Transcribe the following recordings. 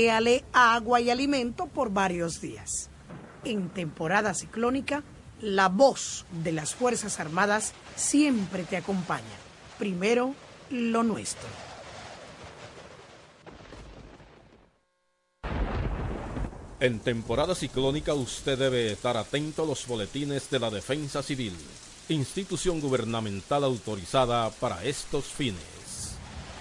Déale agua y alimento por varios días. En temporada ciclónica, la voz de las Fuerzas Armadas siempre te acompaña. Primero, lo nuestro. En temporada ciclónica usted debe estar atento a los boletines de la Defensa Civil, institución gubernamental autorizada para estos fines.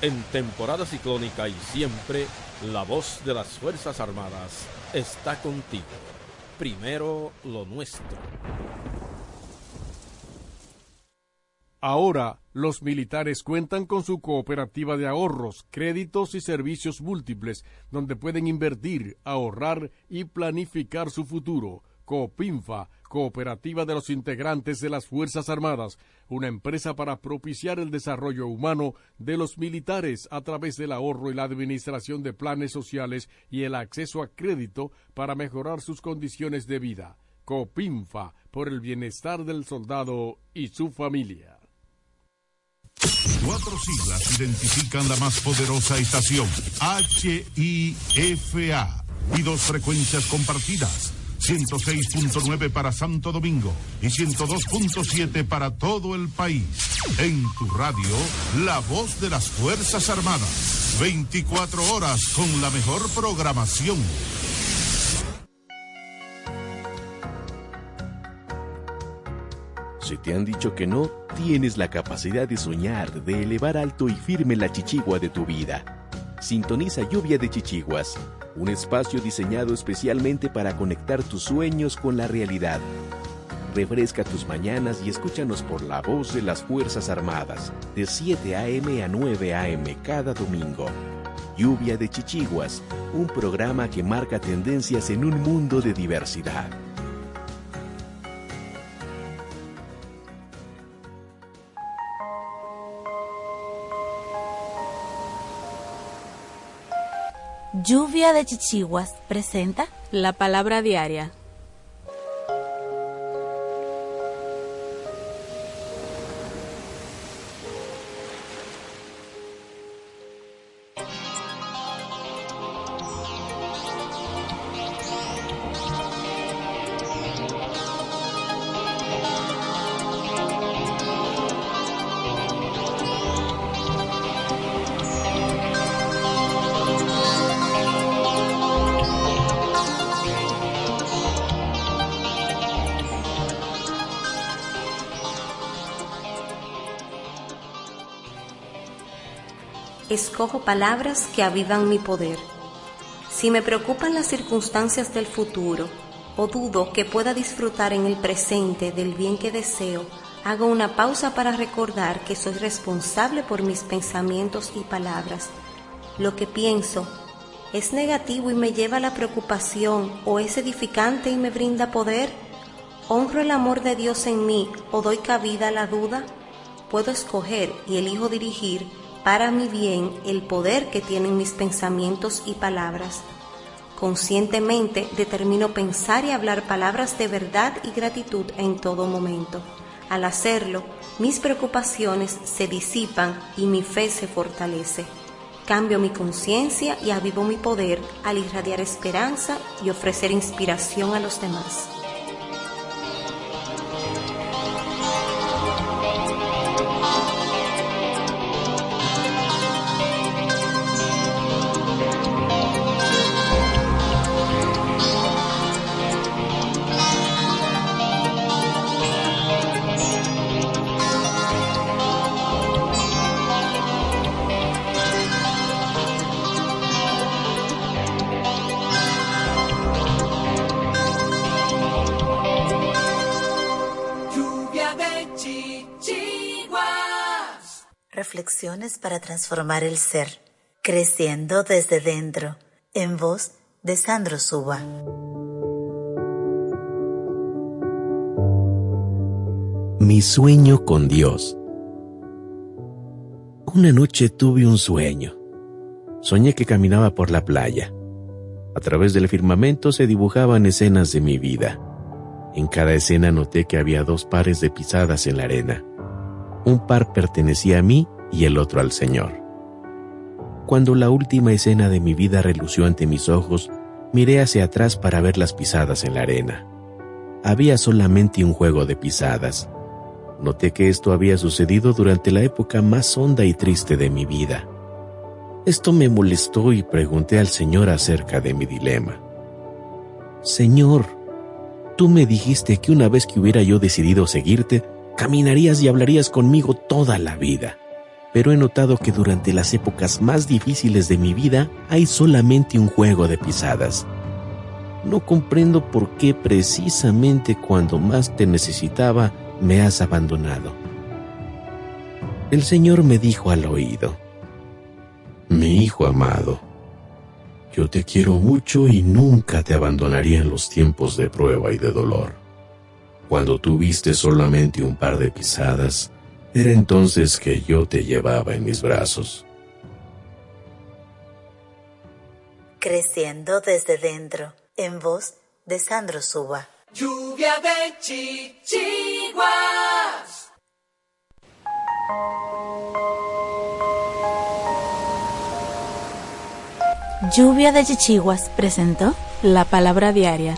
En temporada ciclónica y siempre, la voz de las Fuerzas Armadas está contigo. Primero lo nuestro. Ahora, los militares cuentan con su cooperativa de ahorros, créditos y servicios múltiples, donde pueden invertir, ahorrar y planificar su futuro. Coopinfa, Cooperativa de los Integrantes de las Fuerzas Armadas, una empresa para propiciar el desarrollo humano de los militares a través del ahorro y la administración de planes sociales y el acceso a crédito para mejorar sus condiciones de vida. Copinfa, por el bienestar del soldado y su familia. Cuatro siglas identifican la más poderosa estación, HIFA, y dos frecuencias compartidas, 106.9 para Santo Domingo y 102.7 para todo el país. En tu radio, la voz de las Fuerzas Armadas, 24 horas con la mejor programación. Si te han dicho que no, tienes la capacidad de soñar, de elevar alto y firme la chichigua de tu vida. Sintoniza Lluvia de Chichiguas, un espacio diseñado especialmente para conectar tus sueños con la realidad. Refresca tus mañanas y escúchanos por la voz de las Fuerzas Armadas, de 7 a.m. a 9 a.m. cada domingo. Lluvia de Chichiguas, un programa que marca tendencias en un mundo de diversidad. Lluvia de Chichiguas presenta la palabra diaria. Escojo palabras que avivan mi poder. Si me preocupan las circunstancias del futuro o dudo que pueda disfrutar en el presente del bien que deseo, hago una pausa para recordar que soy responsable por mis pensamientos y palabras. Lo que pienso es negativo y me lleva a la preocupación o es edificante y me brinda poder. ¿Honro el amor de Dios en mí o doy cabida a la duda? Puedo escoger y elijo dirigir para mi bien el poder que tienen mis pensamientos y palabras. Conscientemente determino pensar y hablar palabras de verdad y gratitud en todo momento. Al hacerlo, mis preocupaciones se disipan y mi fe se fortalece. Cambio mi conciencia y avivo mi poder al irradiar esperanza y ofrecer inspiración a los demás. Para transformar el ser, creciendo desde dentro, en voz de Sandro Suba. Mi sueño con Dios. Una noche tuve un sueño. Soñé que caminaba por la playa. A través del firmamento se dibujaban escenas de mi vida. En cada escena noté que había dos pares de pisadas en la arena. Un par pertenecía a mí y el otro al Señor. cuando la última escena de mi vida relució ante mis ojos, miré hacia atrás para ver las pisadas en la arena. Había solamente un juego de pisadas. Noté que esto había sucedido durante la época más honda y triste de mi vida. Esto me molestó y pregunté al Señor acerca de mi dilema. Señor, tú me dijiste que una vez que hubiera yo decidido seguirte, caminarías y hablarías conmigo toda la vida. Pero he notado que durante las épocas más difíciles de mi vida hay solamente un juego de pisadas. No comprendo por qué precisamente cuando más te necesitaba me has abandonado. El Señor me dijo al oído, Mi hijo amado, yo te quiero mucho y nunca te abandonaría en los tiempos de prueba y de dolor. Cuando tuviste solamente un par de pisadas, era entonces que yo te llevaba en mis brazos. Creciendo desde dentro, en voz de Sandro Suba. Lluvia de chichiguas. Lluvia de Chichiguas presentó la palabra diaria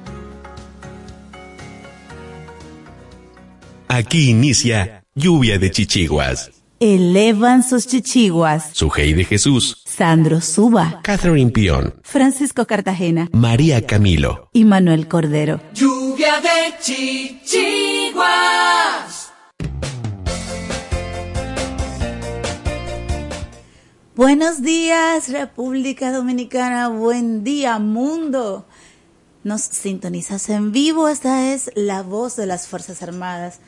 Aquí inicia Lluvia de Chichiguas. Elevan sus chichiguas. Sujei de Jesús. Sandro Suba. Catherine Pion. Francisco Cartagena. María Camilo. Y Manuel Cordero. Lluvia de chichiguas. Buenos días, República Dominicana. Buen día, mundo. Nos sintonizas en vivo. Esta es la voz de las Fuerzas Armadas.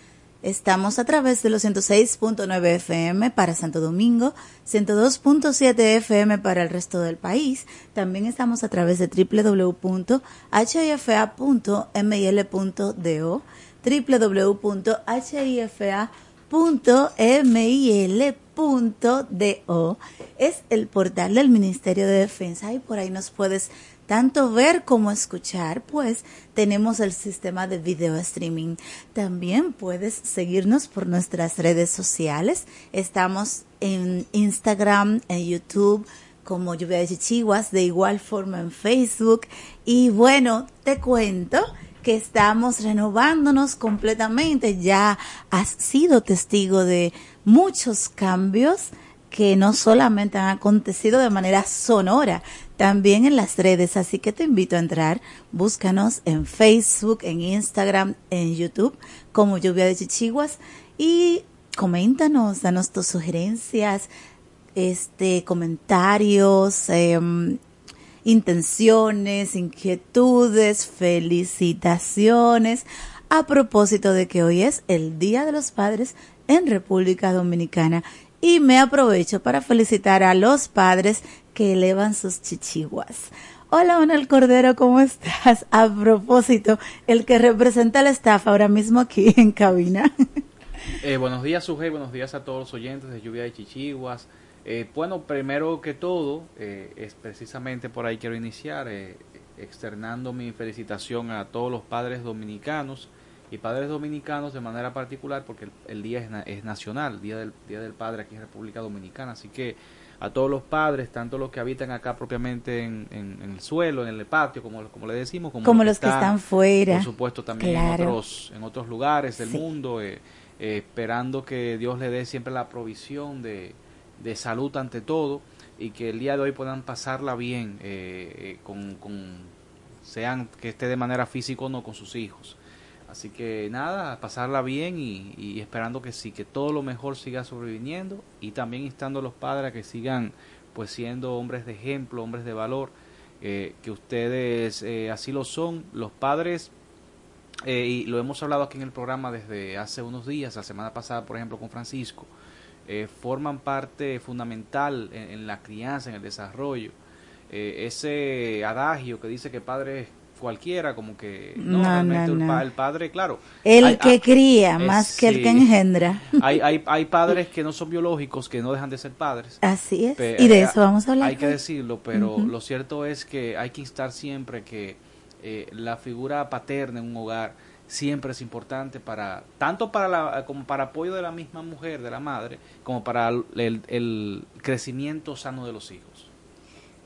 Estamos a través de los 106.9 FM para Santo Domingo, 102.7 FM para el resto del país. También estamos a través de www.hifa.mil.do, www.hifa.mil.do. Es el portal del Ministerio de Defensa y por ahí nos puedes tanto ver como escuchar, pues tenemos el sistema de video streaming. También puedes seguirnos por nuestras redes sociales. Estamos en Instagram, en YouTube como Lluvia de Chichiguas, de igual forma en Facebook. Y bueno, te cuento que estamos renovándonos completamente. Ya has sido testigo de muchos cambios que no solamente han acontecido de manera sonora, también en las redes. Así que te invito a entrar, búscanos en Facebook, en Instagram, en YouTube como Lluvia de Chichiguas. Y coméntanos, danos tus sugerencias, este, comentarios, em, intenciones, inquietudes, felicitaciones. A propósito de que hoy es el Día de los Padres en República Dominicana. Y me aprovecho para felicitar a los padres que elevan sus chichiguas. Hola, Manuel Cordero, ¿cómo estás? A propósito, el que representa la estafa ahora mismo aquí en cabina. Eh, buenos días, Sujei, buenos días a todos los oyentes de Lluvia de Chichiguas. Eh, bueno, primero que todo, eh, es precisamente por ahí quiero iniciar, externando mi felicitación a todos los padres dominicanos y padres dominicanos de manera particular porque el, día es, es, nacional, Día del, día del Padre aquí en República Dominicana. Así que a todos los padres, tanto los que habitan acá propiamente en, el suelo, en el patio, como, como le decimos, como, los, que, están, fuera. Por supuesto, también en, otros, en otros lugares del mundo, eh, eh, esperando que Dios le dé siempre la provisión de, de, salud ante todo y que el día de hoy puedan pasarla bien, eh, con, con, sean que esté de manera física o no con sus hijos. Así que nada, pasarla bien y, esperando que sí, que todo lo mejor siga sobreviviendo y también instando a los padres a que sigan pues siendo hombres de ejemplo, hombres de valor, eh, que ustedes eh, así lo son. Los padres, eh, y lo hemos hablado aquí en el programa desde hace unos días, la semana pasada por ejemplo con Francisco, forman parte fundamental en, en, la crianza, en el desarrollo. ese adagio que dice que padres cualquiera, como que no, realmente El, padre, claro. El que cría más que el que engendra. Hay, hay, hay padres que no son biológicos, que no dejan de ser padres. Así es. y de eso vamos a hablar. Hay que decirlo, pero lo cierto es que hay que instar siempre que eh, la figura paterna en un hogar siempre es importante para tanto para la como para apoyo de la misma mujer de la madre como para el, el crecimiento sano de los hijos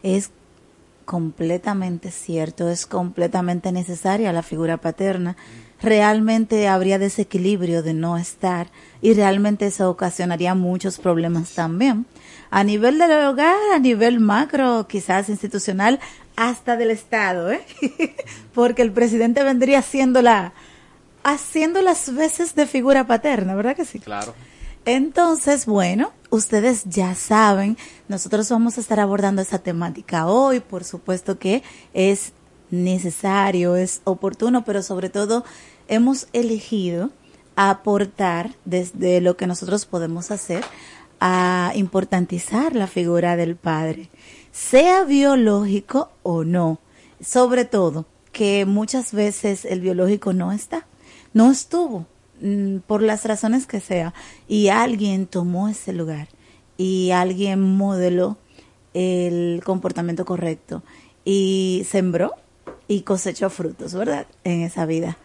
es completamente cierto, es completamente necesaria la figura paterna. Realmente habría desequilibrio de no estar y realmente eso ocasionaría muchos problemas también. A nivel del hogar, a nivel macro, quizás institucional, hasta del Estado, ¿eh? porque el presidente vendría haciendo, la, haciendo las veces de figura paterna, ¿verdad que sí? Claro. Entonces, bueno, ustedes ya saben, nosotros vamos a estar abordando esa temática hoy, por supuesto que es necesario, es oportuno, pero sobre todo hemos elegido aportar desde lo que nosotros podemos hacer a importantizar la figura del padre, sea biológico o no, sobre todo que muchas veces el biológico no está, no estuvo, por las razones que sea, y alguien tomó ese lugar y alguien modeló el comportamiento correcto y sembró y cosechó frutos, ¿verdad? En esa vida.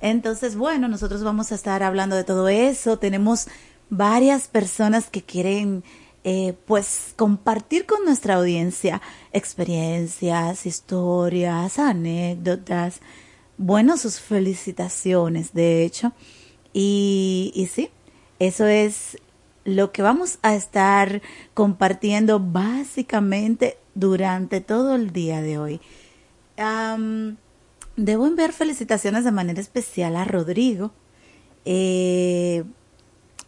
Entonces, bueno, nosotros vamos a estar hablando de todo eso. Tenemos varias personas que quieren, eh, pues, compartir con nuestra audiencia experiencias, historias, anécdotas. Bueno, sus felicitaciones, de hecho. Y, sí, eso es lo que vamos a estar compartiendo básicamente durante todo el día de hoy. debo enviar felicitaciones de manera especial a Rodrigo. Eh,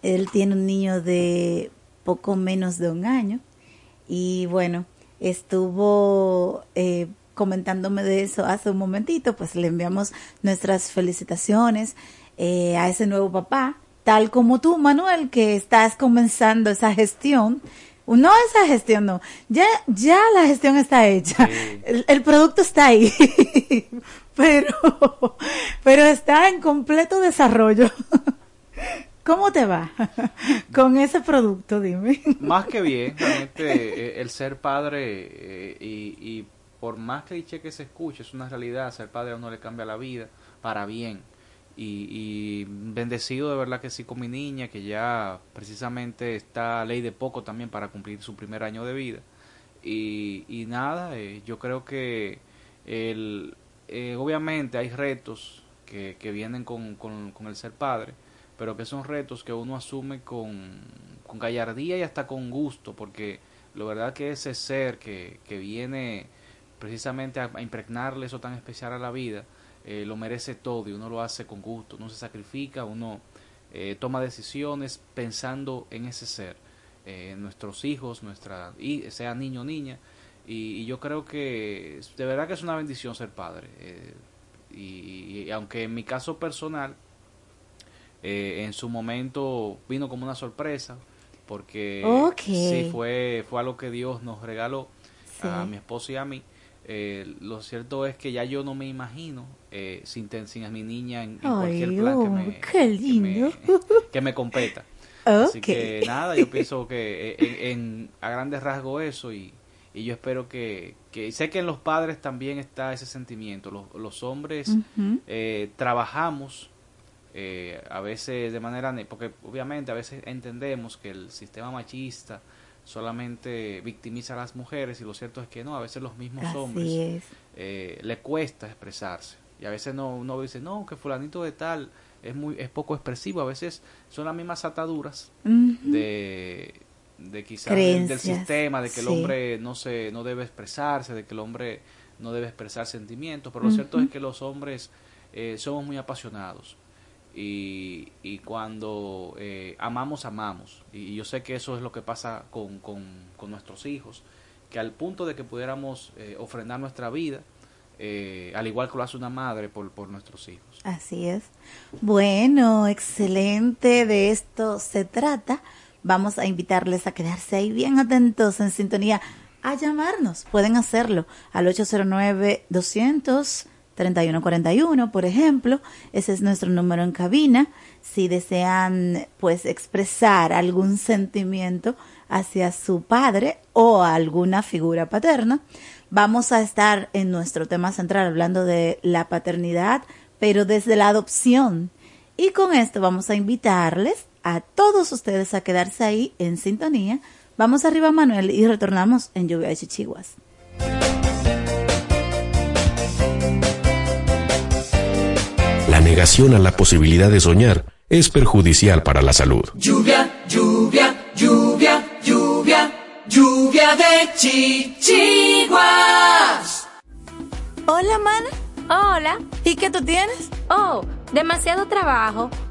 él tiene un niño de poco menos de un año y bueno, estuvo eh, comentándome de eso hace un momentito, pues le enviamos nuestras felicitaciones. Eh, a ese nuevo papá, tal como tú, Manuel, que estás comenzando esa gestión. No esa gestión, no. Ya, ya la gestión está hecha. El, producto está ahí. pero, pero está en completo desarrollo. ¿Cómo te va con ese producto? Dime. Más que bien, realmente eh, el ser padre eh, y, y, por más cliché que se escuche, es una realidad. Ser padre a uno le cambia la vida para bien y, bendecido de verdad que sí con mi niña, que ya precisamente está ley de poco también para cumplir su primer año de vida. Y, nada, eh, yo creo que el, eh, obviamente hay retos que, que vienen con, con, el ser padre, pero que son retos que uno asume con, con gallardía y hasta con gusto, porque la verdad que ese ser que, que viene precisamente a impregnarle eso tan especial a la vida, eh, lo merece todo y uno lo hace con gusto, uno se sacrifica, uno eh, toma decisiones pensando en ese ser, eh, en nuestros hijos, nuestra, y sea niño o niña, y, yo creo que de verdad que es una bendición ser padre. Y, aunque en mi caso personal, en su momento vino como una sorpresa, porque sí fue, fue algo que Dios nos regaló a mi esposo y a mí. Eh, lo cierto es que ya yo no me imagino eh, sin, sin a mi niña en, cualquier plan que, me, que, me, competa. Así que nada, yo pienso que eh, en, a grandes rasgos eso y, y yo espero que, que, sé que en los padres también está ese sentimiento. Los, los hombres eh, trabajamos a veces de manera, porque obviamente a veces entendemos que el sistema machista solamente victimiza a las mujeres y lo cierto es que no, a veces los mismos hombres eh, le cuesta expresarse. Y a veces no uno dice no que fulanito de tal es muy es poco expresivo a veces son las mismas ataduras de de quizás del, sistema de que el hombre no se no debe expresarse de que el hombre no debe expresar sentimientos pero lo cierto es que los hombres eh, somos muy apasionados. Y, y cuando eh, amamos, amamos. Y yo sé que eso es lo que pasa con, con, nuestros hijos, que al punto de que pudiéramos eh, ofrendar nuestra vida, eh, al igual que lo hace una madre por, por nuestros hijos. Así es. Bueno, excelente. De esto se trata. Vamos a invitarles a quedarse ahí bien atentos en sintonía a llamarnos. Pueden hacerlo al 809-200-3141, por ejemplo. Ese es nuestro número en cabina. Si desean, pues, expresar algún sentimiento hacia su padre o alguna figura paterna, vamos a estar en nuestro tema central hablando de la paternidad, pero desde la adopción. Y con esto vamos a invitarles a todos ustedes a quedarse ahí en sintonía. Vamos arriba, Manuel, y retornamos en Lluvia de Chichiguas. Negación a la posibilidad de soñar es perjudicial para la salud. Lluvia, lluvia, lluvia, lluvia, lluvia de chichiguas. Hola, mana. Hola. ¿Y qué tú tienes? Oh, demasiado trabajo,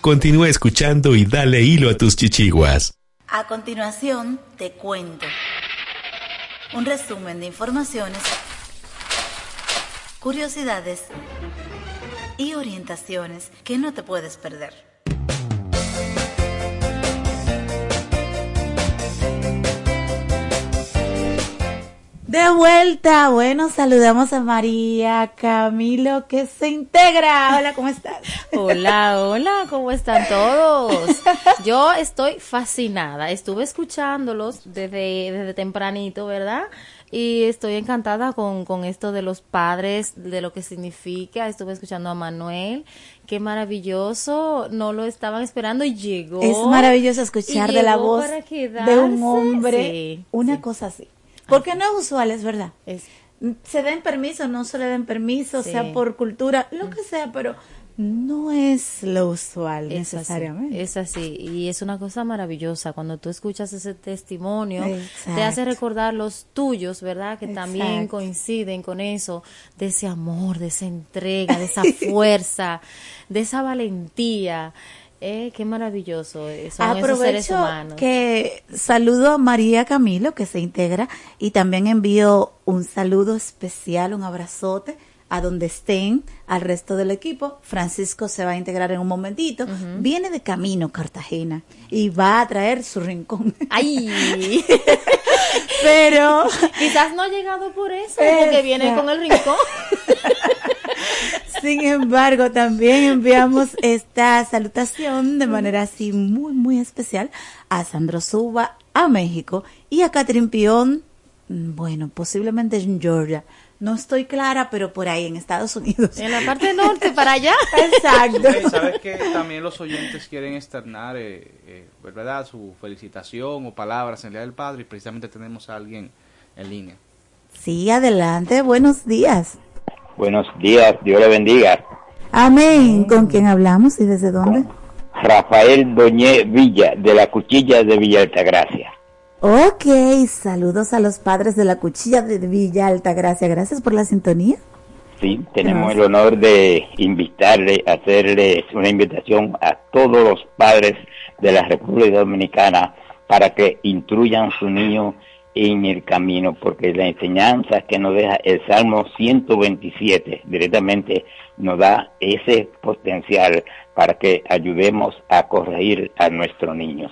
Continúa escuchando y dale hilo a tus chichiguas. A continuación, te cuento un resumen de informaciones, curiosidades y orientaciones que no te puedes perder. De vuelta, bueno, saludamos a María Camilo que se integra. Hola, ¿cómo estás? Hola, hola, ¿cómo están todos? Yo estoy fascinada, estuve escuchándolos desde, desde tempranito, ¿verdad? y estoy encantada con, con esto de los padres, de lo que significa. Estuve escuchando a Manuel, qué maravilloso, no lo estaban esperando y llegó. Es maravilloso escuchar de la voz de un hombre Sí, una sí. cosa así. Porque no es usual, es verdad. Es- Se den permiso, no se le den permiso, Sí. sea por cultura, lo que sea, pero no es lo usual Es así, necesariamente. es así, y es una cosa maravillosa cuando tú escuchas ese testimonio, te hace recordar los tuyos, ¿verdad? Que también coinciden con eso, de ese amor, de esa entrega, de esa fuerza, de esa valentía. Eh, qué maravilloso eh, son esos seres Aprovecho humanos. que saludo a María Camilo que se integra y también envío un saludo especial, un abrazote a donde estén, al resto del equipo. Francisco se va a integrar en un momentito. Viene de camino Cartagena y va a traer su rincón. ¡Ay! Pero Quizás no ha llegado por eso, porque viene con el rincón. Sin embargo, también enviamos esta salutación de manera así muy, muy especial a Sandro Suba, a México, y a Catherine Pion, bueno, posiblemente en Georgia. No estoy clara, pero por ahí en Estados Unidos. En la parte norte, para allá. Exacto. Hey, ¿Sabes que también los oyentes quieren externar, eh, eh, verdad, su felicitación o palabras en el Día del Padre y precisamente tenemos a alguien en línea. Sí, adelante, buenos días. Buenos días, Dios le bendiga. Amén. ¿Con quién hablamos y desde dónde? Rafael Doñé Villa, de la Cuchilla de Villa Altagracia. Ok, saludos a los padres de la cuchilla de Villa Altagracia. Gracias por la sintonía. Sí, tenemos el honor de invitarle, hacerles una invitación a todos los padres de la República Dominicana para que instruyan a su niño en el camino, porque la enseñanza que nos deja el Salmo 127 directamente nos da ese potencial para que ayudemos a corregir a nuestros niños.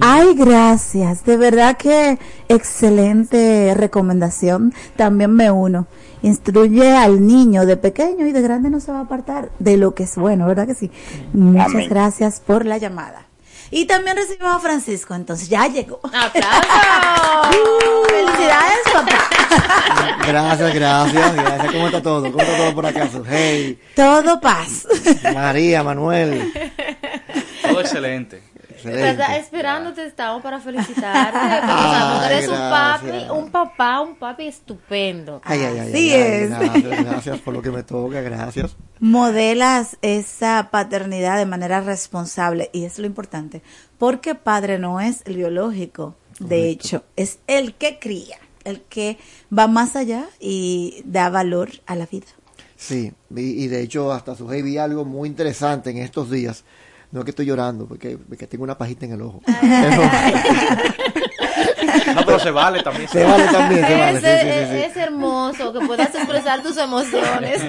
Ay, gracias. De verdad que excelente recomendación. También me uno. Instruye al niño de pequeño y de grande no se va a apartar de lo que es bueno, ¿verdad que sí? Muchas Amén. gracias por la llamada. Y también recibimos a Francisco, entonces ya llegó. Felicidades, papá. Gracias, gracias, gracias. ¿Cómo está todo? ¿Cómo está todo por acá? Hey, Todo paz. María, Manuel. Todo excelente. ¿Verdad? Esperándote estamos para felicitarte. Ay, eres un gracias. papi, un papá, un papi estupendo. Ay, ay, ay, Así ay, ay, es. Gracias, gracias por lo que me toca, gracias. Modelas esa paternidad de manera responsable y es lo importante, porque padre no es el biológico, de hecho, es el que cría, el que va más allá y da valor a la vida. Sí, y, y de hecho hasta su vi algo muy interesante en estos días. No es que estoy llorando, porque, porque tengo una pajita en el ojo. No, pero se vale también. Se vale también, se vale. Es, sí, sí, sí, sí. es hermoso que puedas expresar tus emociones.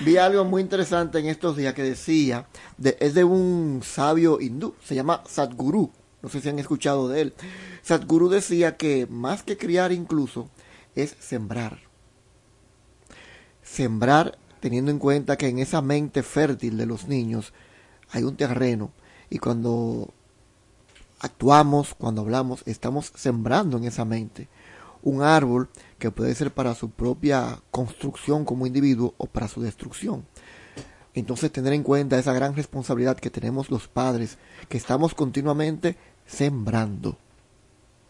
Vi algo muy interesante en estos días que decía, de- es de un sabio hindú, se llama Sadhguru, no sé si han escuchado de él. Sadhguru decía que más que criar incluso es sembrar. Sembrar teniendo en cuenta que en esa mente fértil de los niños hay un terreno y cuando actuamos, cuando hablamos, estamos sembrando en esa mente un árbol que puede ser para su propia construcción como individuo o para su destrucción. Entonces tener en cuenta esa gran responsabilidad que tenemos los padres, que estamos continuamente sembrando.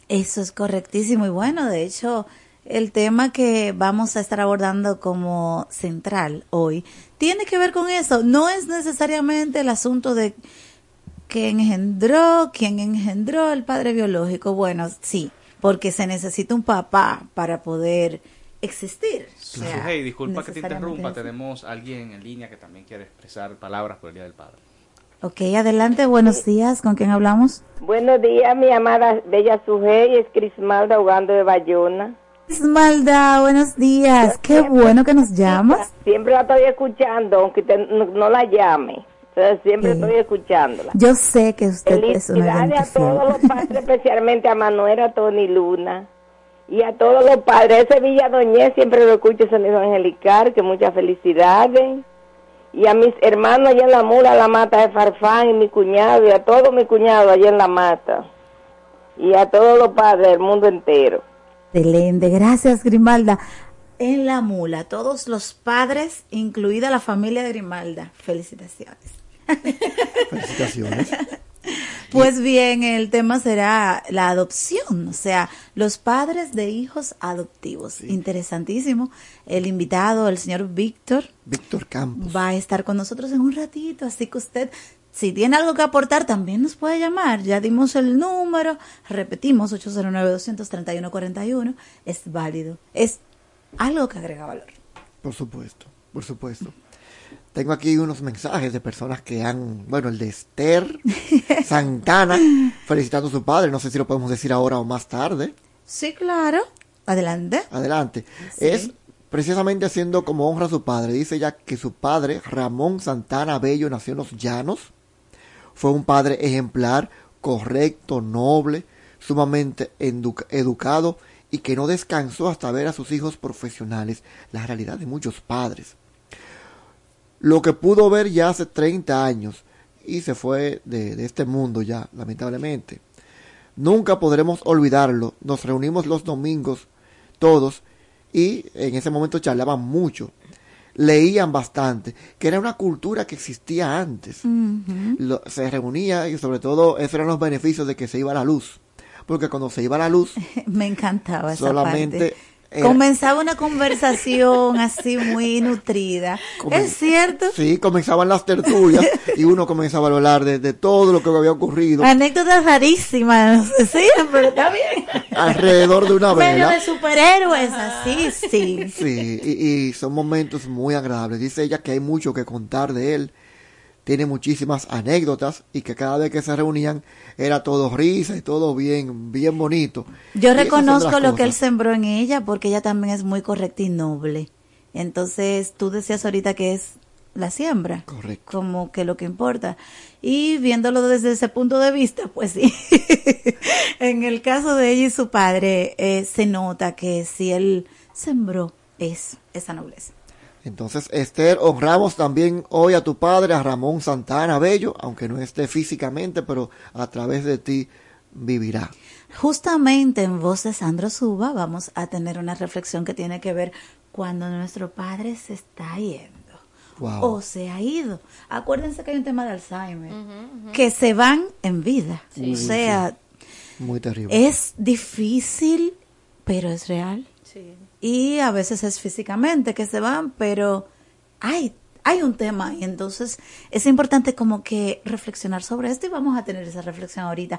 Eso es correctísimo y bueno, de hecho, el tema que vamos a estar abordando como central hoy tiene que ver con eso. No es necesariamente el asunto de quién engendró, quién engendró el padre biológico. Bueno, sí, porque se necesita un papá para poder existir. O sea, hey, disculpa que te interrumpa, tenemos a alguien en línea que también quiere expresar palabras por el Día del Padre. Ok, adelante, buenos días, ¿con quién hablamos? Buenos días, mi amada Bella Sujei, es Crismalda jugando de Bayona. Esmalda, buenos días, qué bueno que nos llamas. Siempre la estoy escuchando, aunque no, no la llame. Siempre Sí. estoy escuchándola. Yo sé que usted es una Felicidades a todos los padres, especialmente a Manuel, a Tony Luna. Y a todos los padres. Ese Villa Doñez siempre lo escucho sonido angelical, que muchas felicidades. Y a mis hermanos allá en la mula, la mata de Farfán, y mi cuñado, y a todos mis cuñados allá en la mata. y a todos los padres del mundo entero. Excelente, gracias Grimalda. En la mula, todos los padres, incluida la familia de Grimalda. Felicitaciones. Felicitaciones. Pues bien, el tema será la adopción, o sea, los padres de hijos adoptivos. Interesantísimo. El invitado, el señor Víctor. Víctor Campos. Va a estar con nosotros en un ratito, así que usted, si tiene algo que aportar, también nos puede llamar. Ya dimos el número, repetimos, 809-231-41. Es válido. Es algo que agrega valor. Por supuesto, por supuesto. Tengo aquí unos mensajes de personas que han, bueno, el de Esther Santana, felicitando a su padre. No sé si lo podemos decir ahora o más tarde. Sí, claro. Adelante. Adelante. Sí. Es precisamente haciendo como honra a su padre. Dice ella que su padre, Ramón Santana Bello, nació en los llanos. Fue un padre ejemplar, correcto, noble, sumamente edu- educado y que no descansó hasta ver a sus hijos profesionales. La realidad de muchos padres lo que pudo ver ya hace 30 años y se fue de, de, este mundo ya, lamentablemente. Nunca podremos olvidarlo. Nos reunimos los domingos todos y en ese momento charlaban mucho. Leían bastante, que era una cultura que existía antes. Uh -huh. Lo, se reunía y sobre todo esos eran los beneficios de que se iba la luz. Porque cuando se iba la luz, me encantaba esa solamente parte. Era, comenzaba una conversación así muy nutrida. ¿Es cierto? Sí, comenzaban las tertulias y uno comenzaba a hablar de, de, todo lo que había ocurrido. Anécdotas rarísimas, sí, pero está bien. Alrededor de una vela. Pero de superhéroes, así, sí. Sí, y, y son momentos muy agradables. Dice ella que hay mucho que contar de él tiene muchísimas anécdotas y que cada vez que se reunían era todo risa y todo bien, bien bonito. Yo y reconozco lo que él sembró en ella porque ella también es muy correcta y noble. Entonces, tú decías ahorita que es la siembra. Correcto. Como que lo que importa. Y viéndolo desde ese punto de vista, pues sí. en el caso de ella y su padre, eh, se nota que si él sembró es esa nobleza. Entonces, Esther, honramos también hoy a tu padre, a Ramón Santana Bello, aunque no esté físicamente, pero a través de ti vivirá. Justamente en voz de Sandro Suba vamos a tener una reflexión que tiene que ver cuando nuestro padre se está yendo. Wow. O se ha ido. Acuérdense que hay un tema de Alzheimer. Uh -huh, uh -huh. Que se van en vida. Sí. O sea, sí. muy terrible. Es difícil, pero es real. Sí y a veces es físicamente que se van, pero hay, hay un tema y entonces es importante como que reflexionar sobre esto y vamos a tener esa reflexión ahorita.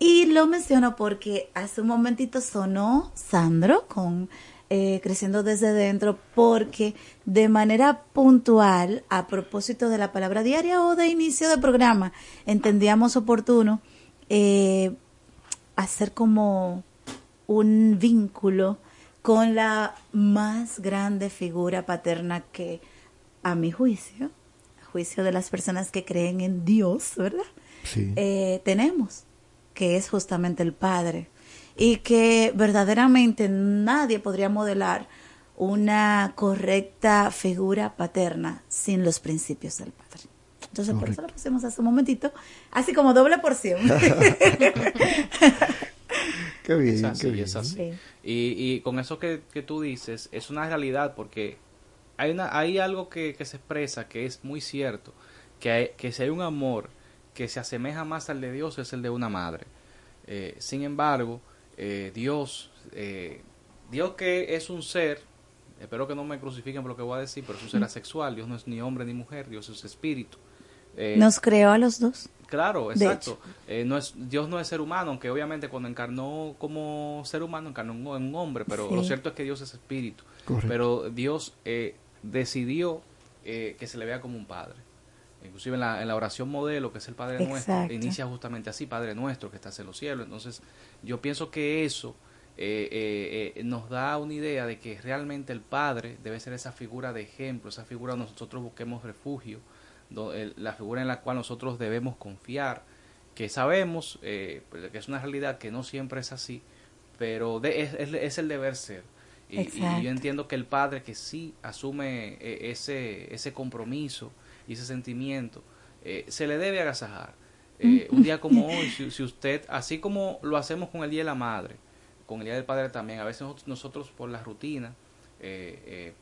Y lo menciono porque hace un momentito sonó Sandro con eh, Creciendo desde dentro porque de manera puntual, a propósito de la palabra diaria o de inicio de programa, entendíamos oportuno eh, hacer como un vínculo con la más grande figura paterna que, a mi juicio, a juicio de las personas que creen en Dios, ¿verdad? Sí. Eh, tenemos, que es justamente el Padre. Y que verdaderamente nadie podría modelar una correcta figura paterna sin los principios del Padre. Entonces, Correcto. por eso lo pusimos hace un momentito, así como doble porción. Qué bien, es así, qué bien. Es así. Sí. Y, y, con eso que, que, tú dices, es una realidad porque hay, una, hay algo que, que se expresa que es muy cierto, que, hay, que si hay un amor que se asemeja más al de Dios es el de una madre. Eh, sin embargo, eh, Dios, eh, Dios que es un ser, espero que no me crucifiquen por lo que voy a decir, pero es un ser asexual, Dios no es ni hombre ni mujer, Dios es espíritu. Nos creó a los dos. Claro, exacto. Eh, no es, Dios no es ser humano, aunque obviamente cuando encarnó como ser humano encarnó en un hombre, pero sí. lo cierto es que Dios es espíritu. Correcto. Pero Dios eh, decidió eh, que se le vea como un padre. Inclusive en la, en la oración modelo, que es el Padre Exacto. Nuestro, inicia justamente así, Padre Nuestro que estás en los cielos. Entonces, yo pienso que eso eh, nos da una idea de que realmente el Padre debe ser esa figura de ejemplo, esa figura donde nosotros busquemos refugio, la figura en la cual nosotros debemos confiar, que sabemos eh, que es una realidad que no siempre es así, pero de, es, es, es, el deber ser. Y, y, yo entiendo que el padre que sí asume eh, ese, ese compromiso y ese sentimiento, eh, se le debe agasajar. Eh, un día como hoy, si, usted, así como lo hacemos con el Día de la Madre, con el Día del Padre también, a veces nosotros, por la rutina,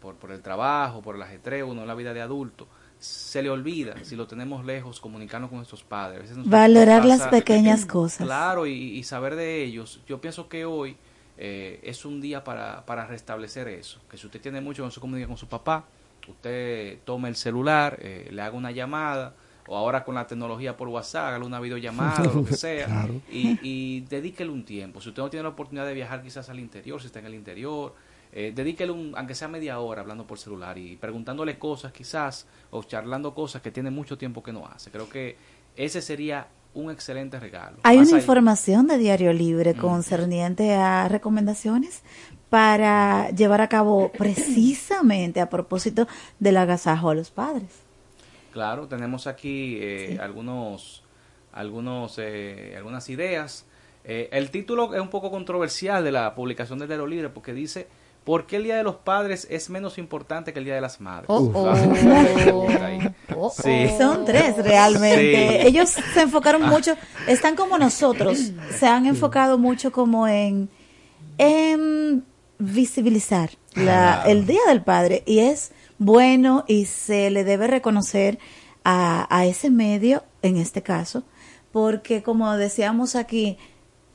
por, por el trabajo, por el ajetreo, en la vida de adulto, se le olvida, si lo tenemos lejos, comunicarnos con nuestros padres. Valorar las pequeñas cosas. Claro, y, saber de ellos. Yo pienso que hoy eh, es un día para, para restablecer eso. Que si usted tiene mucho con su comunicación con su papá, usted tome el celular, eh, le haga una llamada, o ahora con la tecnología por WhatsApp, haga una videollamada o lo que sea, y, y dedíquele un tiempo. Si usted no tiene la oportunidad de viajar quizás al interior, si está en el interior, eh, dedíquele un, aunque sea media hora hablando por celular y preguntándole cosas quizás o charlando cosas que tiene mucho tiempo que no hace. Creo que ese sería un excelente regalo. Hay una información de Diario Libre mm. concerniente a recomendaciones para llevar a cabo precisamente a propósito del agasajo a los padres. Claro, tenemos aquí eh, algunos, algunos, eh, algunas ideas. Eh, el título es un poco controversial de la publicación de Diario Libre porque dice ¿Por qué el Día de los Padres es menos importante que el Día de las Madres? Oh, oh. sí. Son tres realmente. Ellos se enfocaron ah. mucho, están como nosotros, se han enfocado mucho como en, en visibilizar la, el Día del Padre y es bueno y se le debe reconocer a, a ese medio, en este caso, porque como decíamos aquí,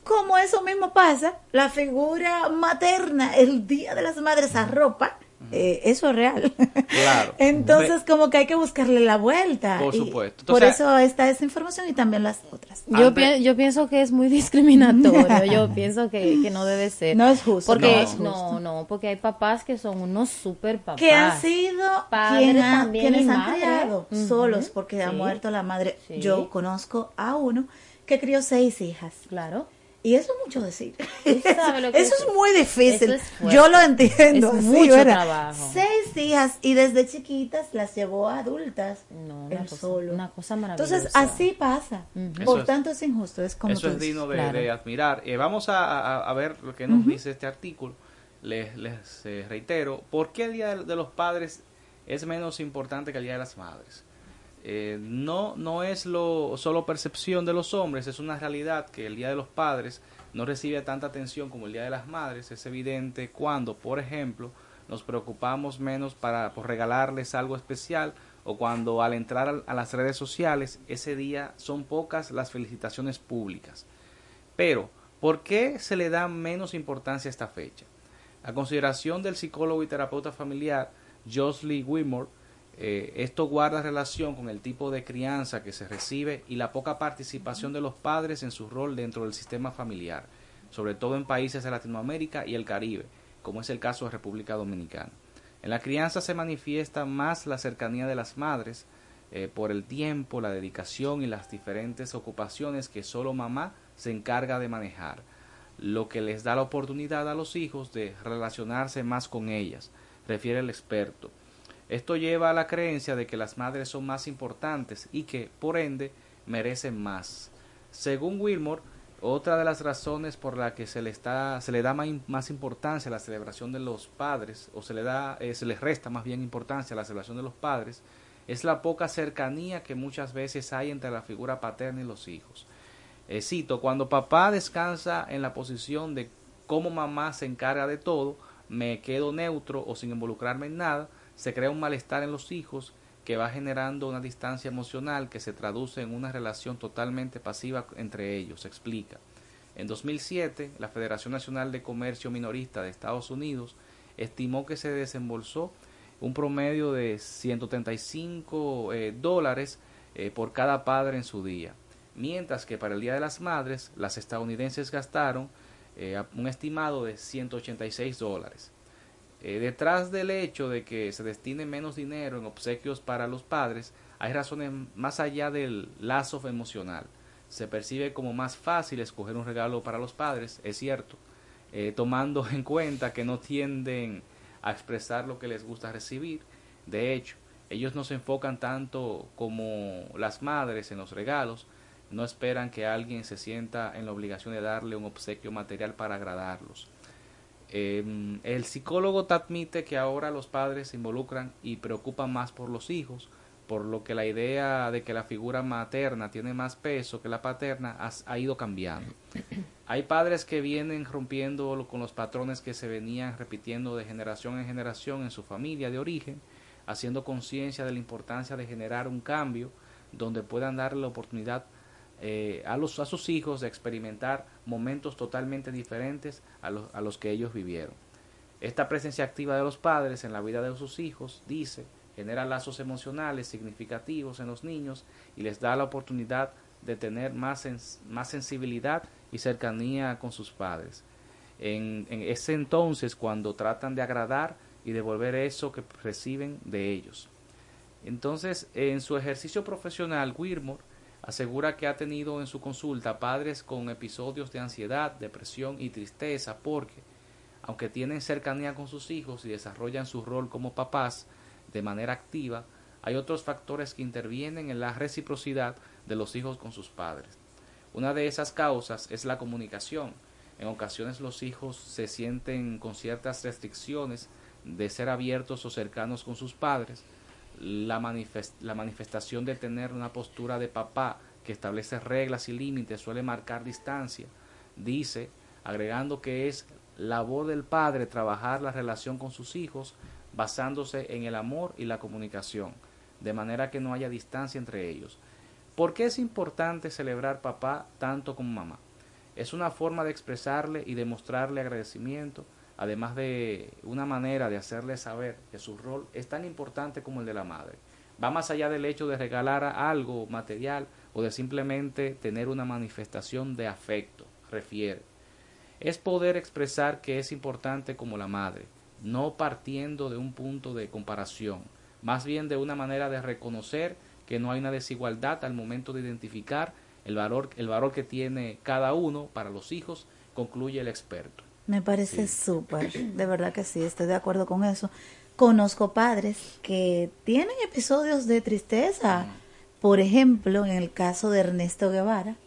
como eso mismo pasa, la figura materna, el Día de las Madres arropa, eh, eso es real. Claro. Entonces, como que hay que buscarle la vuelta. Por supuesto. por eso está esa información y también las otras. Yo, yo pienso que es muy discriminatorio. yo pienso que, que, no debe ser. No es justo. Porque, no, no, porque hay papás que son unos super papás. Que han sido padres quienes han criado solos porque ha muerto la madre. Yo conozco a uno que crió seis hijas. Claro. Y eso es mucho decir. eso es, muy difícil. Yo lo entiendo. Es mucho trabajo. Seis hijas y desde chiquitas las llevó a adultas. No, una, cosa, solo. una cosa maravillosa. Entonces así pasa. Por tanto es injusto. Es como eso es digno de, admirar. Eh, vamos a, ver lo que nos dice este artículo. Les, les eh, reitero, ¿por qué el Día de los Padres es menos importante que el Día de las Madres? Eh, no, no es lo, solo percepción de los hombres, es una realidad que el Día de los Padres no recibe tanta atención como el Día de las Madres. Es evidente cuando, por ejemplo, nos preocupamos menos para por regalarles algo especial o cuando al entrar a, las redes sociales ese día son pocas las felicitaciones públicas. Pero, ¿por qué se le da menos importancia a esta fecha? A consideración del psicólogo y terapeuta familiar Josley Wilmore, eh, esto guarda relación con el tipo de crianza que se recibe y la poca participación de los padres en su rol dentro del sistema familiar, sobre todo en países de Latinoamérica y el Caribe, como es el caso de República Dominicana. En la crianza se manifiesta más la cercanía de las madres eh, por el tiempo, la dedicación y las diferentes ocupaciones que solo mamá se encarga de manejar, lo que les da la oportunidad a los hijos de relacionarse más con ellas, refiere el experto. Esto lleva a la creencia de que las madres son más importantes y que, por ende, merecen más. Según Wilmore, otra de las razones por la que se le, está, se le da más, importancia a la celebración de los padres, o se le, da, eh, se les resta más bien importancia a la celebración de los padres, es la poca cercanía que muchas veces hay entre la figura paterna y los hijos. Eh, cito, cuando papá descansa en la posición de cómo mamá se encarga de todo, me quedo neutro o sin involucrarme en nada, se crea un malestar en los hijos que va generando una distancia emocional que se traduce en una relación totalmente pasiva entre ellos, explica. En 2007, la Federación Nacional de Comercio Minorista de Estados Unidos estimó que se desembolsó un promedio de 135 eh, dólares eh, por cada padre en su día, mientras que para el Día de las Madres las estadounidenses gastaron eh, un estimado de 186 dólares. Eh, detrás del hecho de que se destine menos dinero en obsequios para los padres, hay razones más allá del lazo emocional. Se percibe como más fácil escoger un regalo para los padres, es cierto, eh, tomando en cuenta que no tienden a expresar lo que les gusta recibir. De hecho, ellos no se enfocan tanto como las madres en los regalos, no esperan que alguien se sienta en la obligación de darle un obsequio material para agradarlos. Em, el psicólogo te admite que ahora los padres se involucran y preocupan más por los hijos, por lo que la idea de que la figura materna tiene más peso que la paterna ha, ha ido cambiando. Hay padres que vienen rompiendo con los patrones que se venían repitiendo de generación en generación en su familia de origen, haciendo conciencia de la importancia de generar un cambio donde puedan darle la oportunidad eh, a, sus hijos de experimentar momentos totalmente diferentes a los, a los que ellos vivieron. Esta presencia activa de los padres en la vida de sus hijos, dice, genera lazos emocionales significativos en los niños y les da la oportunidad de tener más, más sensibilidad y cercanía con sus padres. En, en, ese entonces cuando tratan de agradar y devolver eso que reciben de ellos. Entonces, en su ejercicio profesional, Wilmore asegura que ha tenido en su consulta padres con episodios de ansiedad, depresión y tristeza porque, aunque tienen cercanía con sus hijos y desarrollan su rol como papás de manera activa, hay otros factores que intervienen en la reciprocidad de los hijos con sus padres. Una de esas causas es la comunicación. En ocasiones los hijos se sienten con ciertas restricciones de ser abiertos o cercanos con sus padres, la, manifestación de tener una postura de papá que establece reglas y límites suele marcar distancia. Dice, agregando que es labor del padre trabajar la relación con sus hijos basándose en el amor y la comunicación, de manera que no haya distancia entre ellos. ¿Por qué es importante celebrar papá tanto como mamá? Es una forma de expresarle y demostrarle agradecimiento, además de una manera de hacerle saber que su rol es tan importante como el de la madre. Va más allá del hecho de regalar algo material o de simplemente tener una manifestación de afecto, refiere. Es poder expresar que es importante como la madre, no partiendo de un punto de comparación, más bien de una manera de reconocer que no hay una desigualdad al momento de identificar el valor, el valor que tiene cada uno para los hijos, concluye el experto. Me parece súper, de verdad que sí, estoy de acuerdo con eso. Conozco padres que tienen episodios de tristeza. Por ejemplo, en el caso de Ernesto Guevara,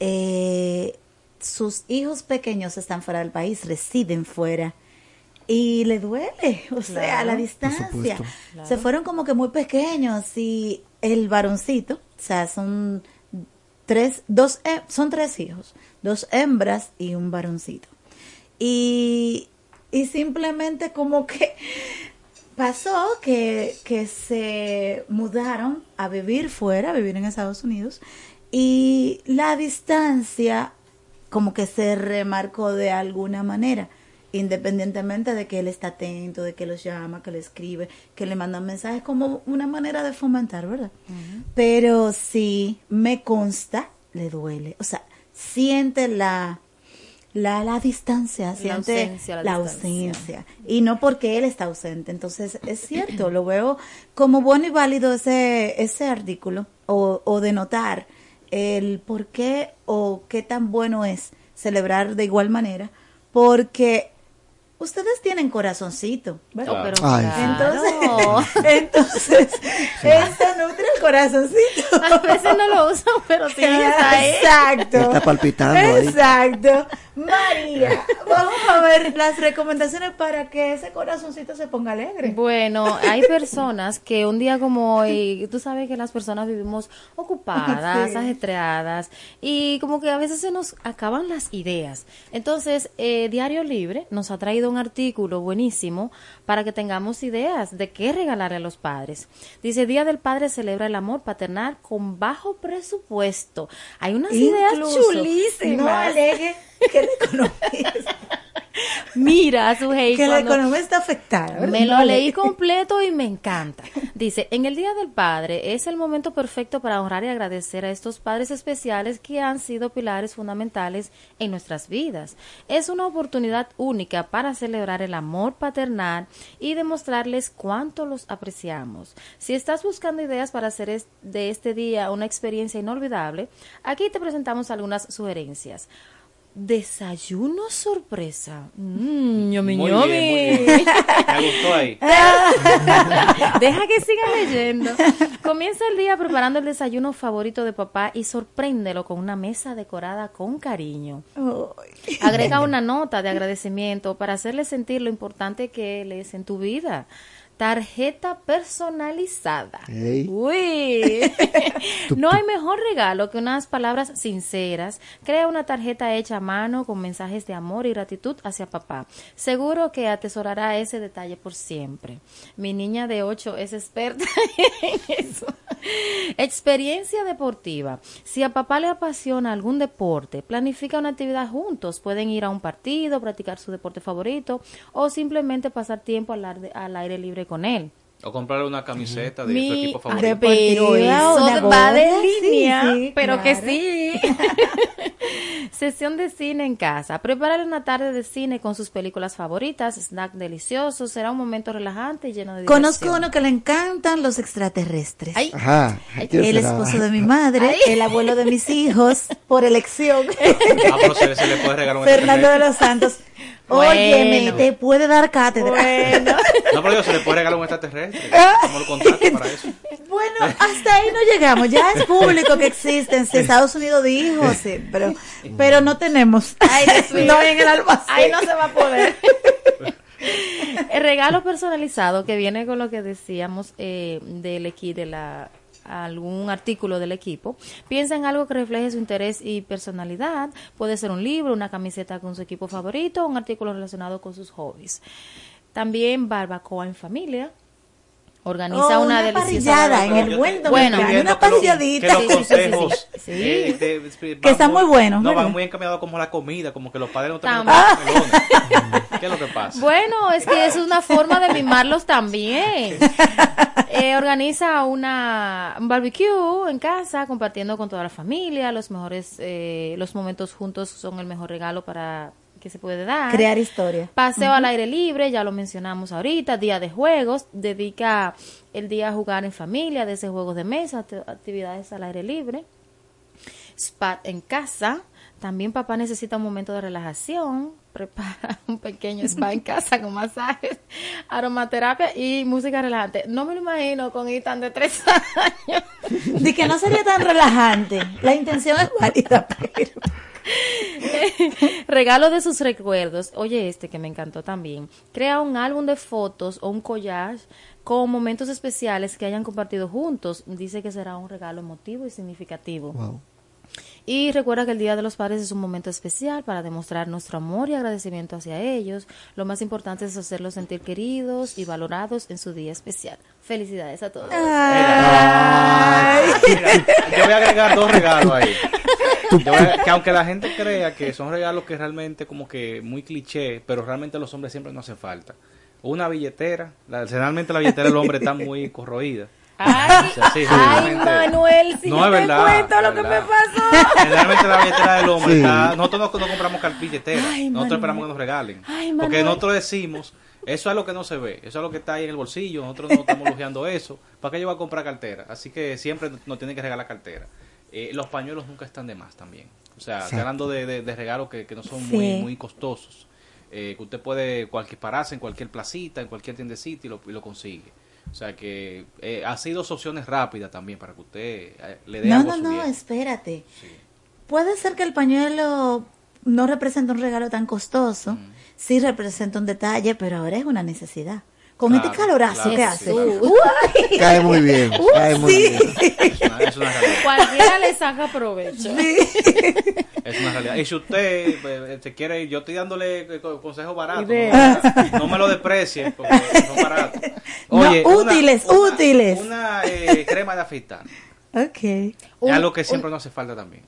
eh, sus hijos pequeños están fuera del país, residen fuera. Y le duele, o sea, a la distancia. Se fueron como que muy pequeños y el varoncito, o sea, son tres, dos, son tres hijos, dos hembras y un varoncito. Y, y simplemente como que pasó que, que se mudaron a vivir fuera, a vivir en Estados Unidos, y la distancia como que se remarcó de alguna manera, independientemente de que él está atento, de que los llama, que le escribe, que le mandan mensajes, como una manera de fomentar, ¿verdad? Pero sí, me consta, le duele, o sea, siente la la, la distancia, siente la ausencia, Y no porque él está ausente. Entonces, es cierto, lo veo como bueno y válido ese, ese artículo o, o denotar el por qué o qué tan bueno es celebrar de igual manera, porque ustedes tienen corazoncito, ¿verdad? Pero entonces, entonces esto nutre el corazoncito. A veces no lo usan, pero tiene Exacto. Está palpitando ahí. Exacto. María, vamos a ver las recomendaciones para que ese corazoncito se ponga alegre. Bueno, hay personas que un día como hoy, tú sabes que las personas vivimos ocupadas, ajetreadas y como que a veces se nos acaban las ideas. Entonces, eh, Diario Libre nos ha traído un artículo buenísimo para que tengamos ideas de qué regalarle a los padres. Dice, Día del Padre celebra el amor paternal con bajo presupuesto. Hay unas ideas chulísimas. No alegue que la economía Mira, su Que la economía está afectada. Me lo leí completo y me encanta. Dice, en el Día del Padre es el momento perfecto para honrar y agradecer a estos padres especiales que han sido pilares fundamentales en nuestras vidas. Es una oportunidad única para celebrar el amor paternal y demostrarles cuánto los apreciamos. Si estás buscando ideas para hacer de este día una experiencia inolvidable, aquí te presentamos algunas sugerencias. Desayuno sorpresa. Mmm, ñomi, Muy ñomi. bien, muy bien. Me gustó ahí. Deja que siga leyendo. Comienza el día preparando el desayuno favorito de papá y sorpréndelo con una mesa decorada con cariño. Agrega una nota de agradecimiento para hacerle sentir lo importante que él es en tu vida. Tarjeta personalizada. Uy. no hay mejor regalo que unas palabras sinceras. Crea una tarjeta hecha a mano con mensajes de amor y gratitud hacia papá. Seguro que atesorará ese detalle por siempre. Mi niña de 8 es experta en eso. Experiencia deportiva. Si a papá le apasiona algún deporte, planifica una actividad juntos. Pueden ir a un partido, practicar su deporte favorito o simplemente pasar tiempo al aire libre con él. O comprarle una camiseta de Mi- su equipo favorito. pero va de sí, línea, sí, pero que sí. Sesión de cine en casa. Preparar una tarde de cine con sus películas favoritas, snack deliciosos. Será un momento relajante y lleno de Conozco diversión. uno que le encantan los extraterrestres. Ajá. ¿quién el será? esposo de mi madre, el abuelo de mis hijos, por elección. Ah, pero se, se le puede regalar un Fernando de los Santos. Bueno. Óyeme, te puede dar cátedra. Bueno. No, pero digo, se le puede regalar un extraterrestre. ¿Cómo lo contrato para eso? Bueno, hasta ahí no llegamos. Ya es público que existen. Si Estados Unidos dijo, sí, pero, pero no tenemos. Ay, Dios no en el almacén. Ahí no se va a poder. El regalo personalizado que viene con lo que decíamos eh, del equi de la algún artículo del equipo, piensa en algo que refleje su interés y personalidad. Puede ser un libro, una camiseta con su equipo favorito, un artículo relacionado con sus hobbies. También barbacoa en familia. Organiza Oh, una, una parrillada en el buen Bueno, una parrilladita. Que los Sí, eh, de- de- Que están muy buenos, No, ¿verdad? van muy encaminados como la comida, como que los padres no con melones. ¿Qué es lo que pasa? Bueno, es que es una forma de mimarlos también. Eh, organiza una un barbecue en casa, compartiendo con toda la familia. Los mejores, eh, los momentos juntos son el mejor regalo para que se puede dar. Crear historia. Paseo al aire libre, ya lo mencionamos ahorita, día de juegos, dedica el día a jugar en familia, de juegos de mesa, acti- actividades al aire libre. Spa en casa, también papá necesita un momento de relajación, prepara un pequeño spa en casa con masajes, aromaterapia y música relajante. No me lo imagino con Ethan de tres años. De que no sería tan relajante. La intención es válida, pero. Regalo de sus recuerdos. Oye, este que me encantó también. Crea un álbum de fotos o un collage con momentos especiales que hayan compartido juntos. Dice que será un regalo emotivo y significativo. Wow. Y recuerda que el Día de los Padres es un momento especial para demostrar nuestro amor y agradecimiento hacia ellos. Lo más importante es hacerlos sentir queridos y valorados en su día especial. Felicidades a todos. Mira, yo voy a agregar dos regalos ahí. Yo que aunque la gente crea que son regalos que realmente como que muy cliché, pero realmente los hombres siempre no hacen falta. Una billetera, la, generalmente la billetera del hombre está muy corroída. Ay, O sea, sí, ay, Manuel, si No, yo te verdad, cuento lo que me pasó. Generalmente la billetera del hombre Sí. está... Nosotros no, no compramos cal- billetera. Ay, nosotros Manuel. esperamos que nos regalen. Ay, Porque Manuel. nosotros decimos, eso es lo que no se ve, eso es lo que está ahí en el bolsillo, nosotros no estamos lujeando eso. ¿Para qué yo voy a comprar cartera? Así que siempre nos tienen que regalar cartera. Eh, los pañuelos nunca están de más también. O sea, Exacto. hablando de, de- de regalos que, que no son Sí. muy, muy costosos. Eh, que usted puede cualquier pararse en cualquier placita, en cualquier tiendecita y lo, y lo consigue. O sea que eh, así dos opciones rápidas también para que usted eh, le dé No, algo no, su no, espérate. Puede ser que el pañuelo no representa un regalo tan costoso. Sí representa un detalle, pero ahora es una necesidad. Con Claro, este calorazo claro, que sí, hace. Cae muy bien, Uy, cae muy sí. bien. Es una, es una realidad. Cualquiera le saca provecho. Es una realidad. Y si usted eh, se quiere, yo estoy dándole eh, co- consejos baratos. No, no me lo desprecie, porque son baratos. No, útiles, útiles. Una eh, crema de afeitar. Ok. Es algo que siempre no hace falta también.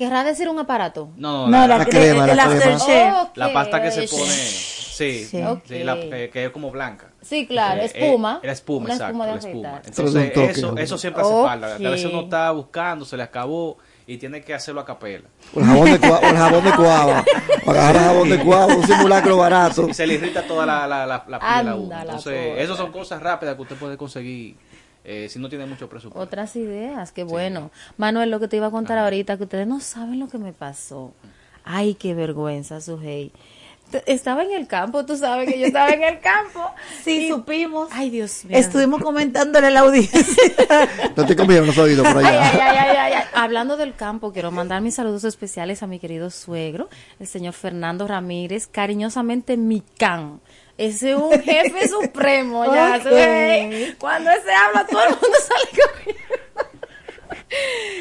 ¿Querrá decir un aparato? No, No, la, crema, la crema. la pasta que se pone. Sí, Sí. Ok. sí, la- eh, que es como blanca. Sí, claro, Eh, espuma. eh, la espuma, Una exacto. espuma de la espuma. Entonces, toque, eso, ¿no? eso siempre hace falta. A veces uno está buscando, se le acabó y tiene que hacerlo a capela. O el jabón de, cua- el jabón de cuava. Agarrar jabón de cuava, un simulacro barato. y se le irrita toda la, la, la, la piel a uno. Entonces, esas son cosas rápidas que usted puede conseguir eh, si no tiene mucho presupuesto. Otras ideas, qué bueno. Manuel, lo que te iba a contar ahorita, que ustedes no saben lo que me pasó. Ay, qué vergüenza, Sujei. Estaba en el campo, tú sabes que yo estaba en el campo. Sí, Y- supimos. Ay, Dios mío. Estuvimos comentándole a la audiencia. No te comieron los oídos por Ay, allá. ay, ay, ay, ay, ay. Hablando del campo, quiero mandar mis saludos especiales a mi querido suegro, el señor Fernando Ramírez, cariñosamente Micán. Ese es un jefe supremo, ya. Ok. ¿sabes? Cuando ese habla, todo el mundo sale corriendo.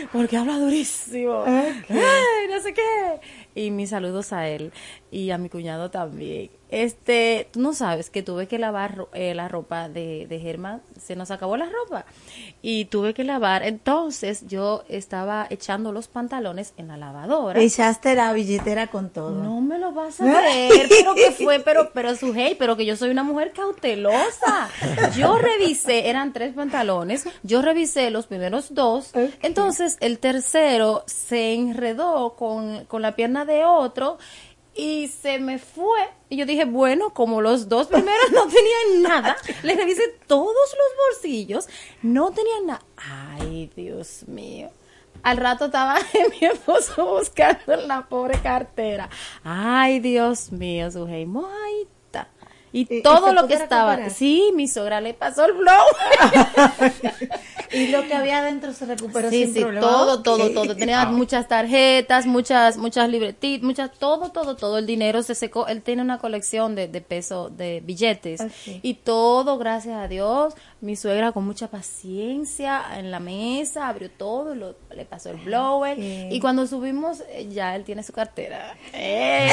Porque habla durísimo. Ay, no sé qué. Y mis saludos a él y a mi cuñado también. Este, tú no sabes que tuve que lavar eh, la ropa de, de Germán, se nos acabó la ropa y tuve que lavar. Entonces yo estaba echando los pantalones en la lavadora. Echaste la billetera con todo. No me lo vas a creer, pero que fue, pero, pero su hey, pero que yo soy una mujer cautelosa. Yo revisé, eran tres pantalones, yo revisé los primeros dos, entonces el tercero se enredó con, con la pierna de otro y se me fue. Y yo dije, bueno, como los dos primeros no tenían nada, le revisé todos los bolsillos, no tenían nada. Ay, Dios mío. Al rato estaba mi esposo buscando la pobre cartera. Ay, Dios mío, su mojadita. Y, ¿Y- y todo lo que estaba. recuperar? Sí, mi sogra le pasó el blow. Y lo que había adentro se recuperó Sí, sin sí, problema. todo, todo, todo. Tenía muchas tarjetas, muchas, muchas libretitas, muchas, todo, todo, todo. El dinero se secó. Él tiene una colección de, de pesos, de billetes. Y todo, gracias a Dios. Mi suegra con mucha paciencia en la mesa, abrió todo, lo- le pasó el blower. Ok. Y cuando subimos, eh, ya él tiene su cartera. ¡Eh!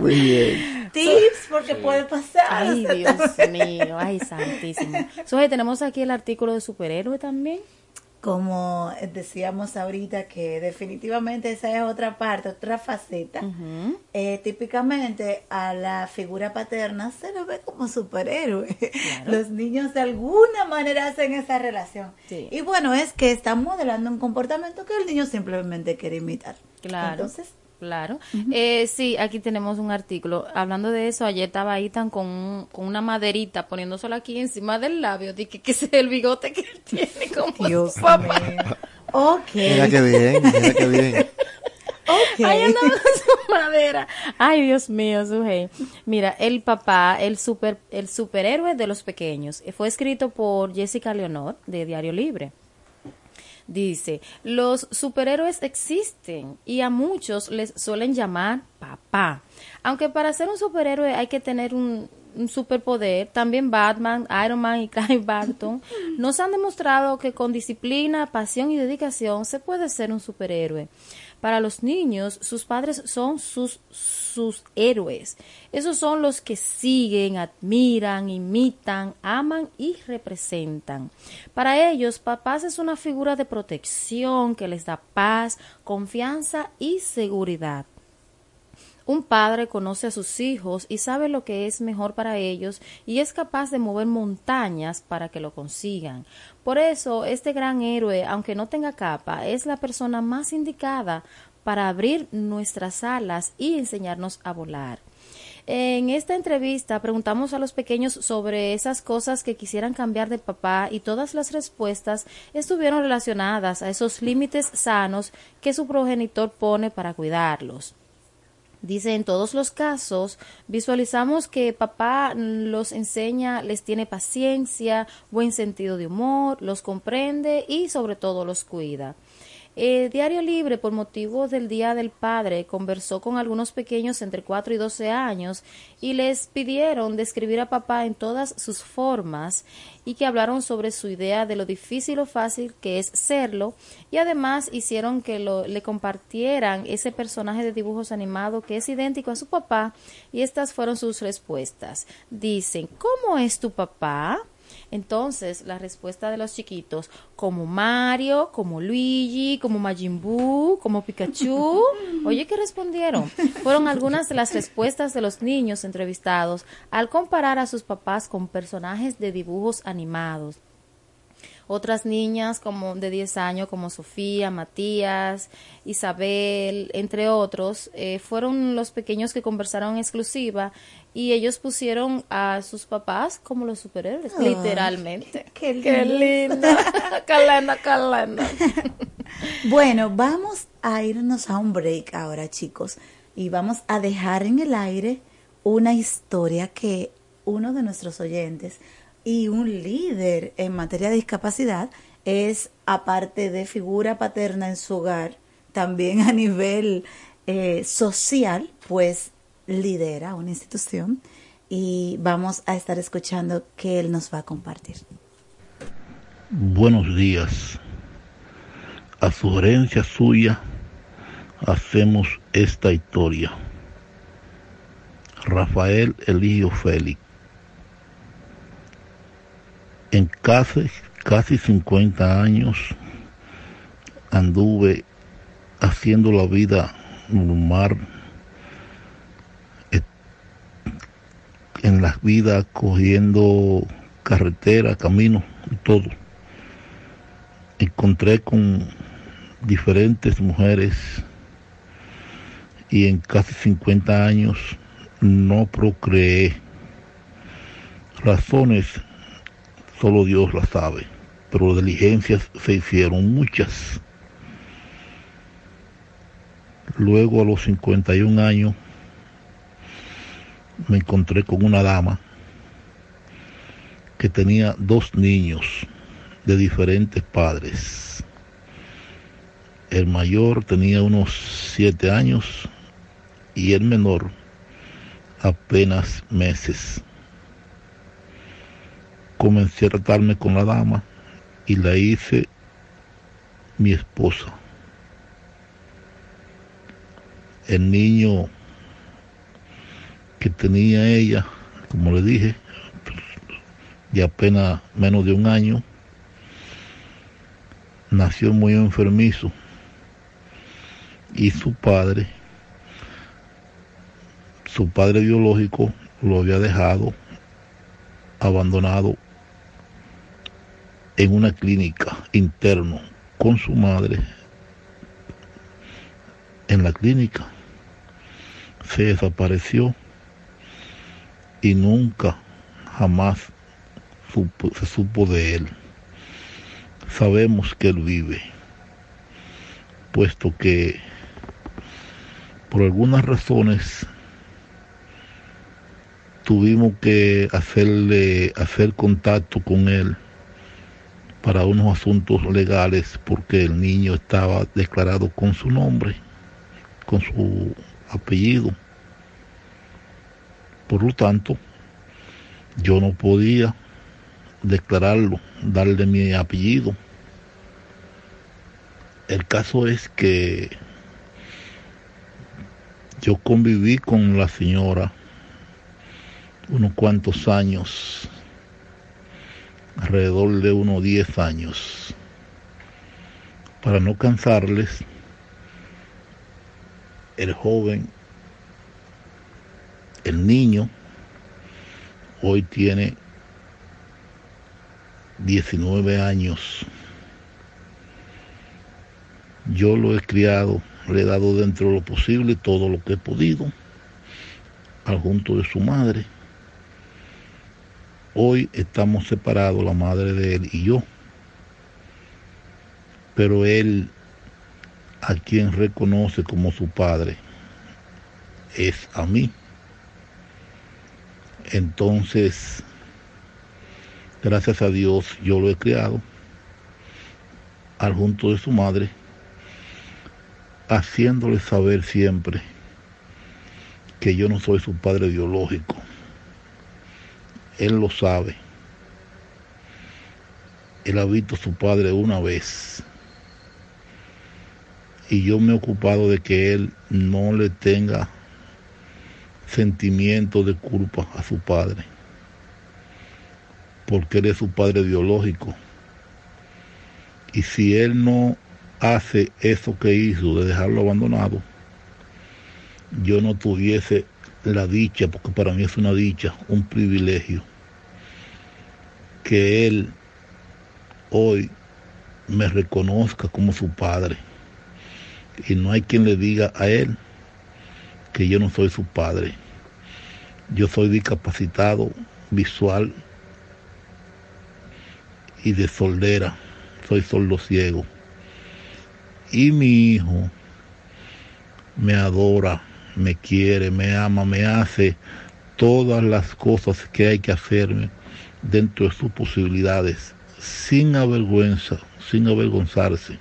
Muy bien. Tips, porque puede pasar. Ay, Dios mío, ay, santísimo. Soy, tenemos aquí el artículo de superhéroe también. Como decíamos ahorita, que definitivamente esa es otra parte, otra faceta. Eh, típicamente a la figura paterna se lo ve como superhéroe. Los niños de alguna manera hacen esa relación. Sí. Y bueno, es que están modelando un comportamiento que el niño simplemente quiere imitar. Claro. Entonces, Claro. Eh, sí, aquí tenemos un artículo. Hablando de eso, ayer estaba Ethan con, un- con una maderita poniéndosela aquí encima del labio. Dije que ese es el bigote que él tiene como Dios su papá. mío. Ok. Mira qué bien, mira qué bien. Ok. Ahí andaba con su madera. Ay, Dios mío, Sujei. Mira, el papá, el super, el superhéroe de los pequeños, eh, fue escrito por Jessica Leonor de Diario Libre. Dice, los superhéroes existen y a muchos les suelen llamar papá. Aunque para ser un superhéroe hay que tener un, un superpoder, también Batman, Iron Man y Clive Barton nos han demostrado que con disciplina, pasión y dedicación se puede ser un superhéroe. Para los niños, sus padres son sus, sus héroes. Esos son los que siguen, admiran, imitan, aman y representan. Para ellos, papás es una figura de protección que les da paz, confianza y seguridad. Un padre conoce a sus hijos y sabe lo que es mejor para ellos y es capaz de mover montañas para que lo consigan. Por eso, este gran héroe, aunque no tenga capa, es la persona más indicada para abrir nuestras alas y enseñarnos a volar. En esta entrevista preguntamos a los pequeños sobre esas cosas que quisieran cambiar de papá y todas las respuestas estuvieron relacionadas a esos límites sanos que su progenitor pone para cuidarlos. Dice, en todos los casos, visualizamos que papá los enseña, les tiene paciencia, buen sentido de humor, los comprende y sobre todo los cuida. Eh, Diario Libre, por motivo del Día del Padre, conversó con algunos pequeños entre 4 y 12 años y les pidieron describir a papá en todas sus formas y que hablaron sobre su idea de lo difícil o fácil que es serlo y además hicieron que lo, le compartieran ese personaje de dibujos animados que es idéntico a su papá y estas fueron sus respuestas. Dicen, ¿cómo es tu papá? Entonces, la respuesta de los chiquitos, como Mario, como Luigi, como Majin Buu, como Pikachu. Oye, ¿qué respondieron? Fueron algunas de las respuestas de los niños entrevistados al comparar a sus papás con personajes de dibujos animados. Otras niñas como de 10 años como Sofía, Matías, Isabel, entre otros, eh, fueron los pequeños que conversaron en exclusiva y ellos pusieron a sus papás como los superhéroes, literalmente. qué lindo. Qué lindo. qué lindo. Bueno, vamos a irnos a un break ahora, chicos, y vamos a dejar en el aire una historia que uno de nuestros oyentes y un líder en materia de discapacidad es, aparte de figura paterna en su hogar, también a nivel eh, social, pues lidera una institución y vamos a estar escuchando qué él nos va a compartir. Buenos días. A sugerencia suya hacemos esta historia. Rafael Eligio Félix. En casi, casi 50 años anduve haciendo la vida normal en la vida cogiendo carretera, camino y todo. Encontré con diferentes mujeres y en casi 50 años no procreé. Razones solo Dios las sabe, pero diligencias se hicieron muchas. Luego a los 51 años me encontré con una dama que tenía dos niños de diferentes padres. El mayor tenía unos siete años y el menor apenas meses. Comencé a tratarme con la dama y la hice mi esposa. El niño que tenía ella, como le dije, de apenas menos de un año, nació muy enfermizo y su padre, su padre biológico lo había dejado abandonado en una clínica interno con su madre en la clínica. Se desapareció y nunca, jamás se supo de él. Sabemos que él vive, puesto que por algunas razones tuvimos que hacerle hacer contacto con él para unos asuntos legales porque el niño estaba declarado con su nombre, con su apellido. Por lo tanto, yo no podía declararlo, darle mi apellido. El caso es que yo conviví con la señora unos cuantos años, alrededor de unos 10 años. Para no cansarles, el joven el niño hoy tiene 19 años. Yo lo he criado, le he dado dentro de lo posible todo lo que he podido, al junto de su madre. Hoy estamos separados, la madre de él y yo. Pero él, a quien reconoce como su padre, es a mí. Entonces, gracias a Dios, yo lo he criado al junto de su madre, haciéndole saber siempre que yo no soy su padre biológico. Él lo sabe. Él ha visto a su padre una vez. Y yo me he ocupado de que él no le tenga sentimiento de culpa a su padre, porque él es su padre biológico. Y si él no hace eso que hizo de dejarlo abandonado, yo no tuviese la dicha, porque para mí es una dicha, un privilegio, que él hoy me reconozca como su padre. Y no hay quien le diga a él que yo no soy su padre. Yo soy discapacitado visual y de soldera. Soy sordo ciego. Y mi hijo me adora, me quiere, me ama, me hace todas las cosas que hay que hacerme dentro de sus posibilidades, sin avergüenza, sin avergonzarse.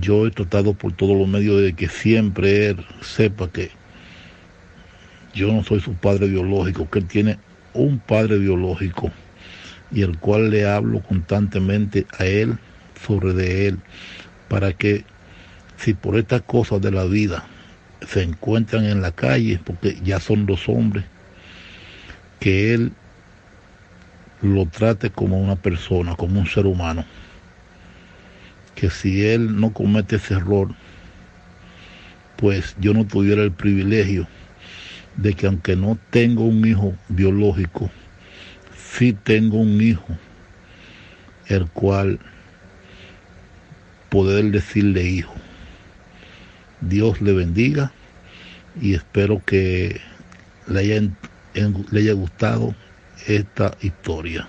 Yo he tratado por todos los medios de que siempre él sepa que yo no soy su padre biológico, que él tiene un padre biológico y el cual le hablo constantemente a él sobre de él para que si por estas cosas de la vida se encuentran en la calle, porque ya son dos hombres, que él lo trate como una persona, como un ser humano. Que si él no comete ese error, pues yo no tuviera el privilegio de que aunque no tengo un hijo biológico, sí tengo un hijo, el cual poder decirle hijo. Dios le bendiga y espero que le haya, le haya gustado esta historia.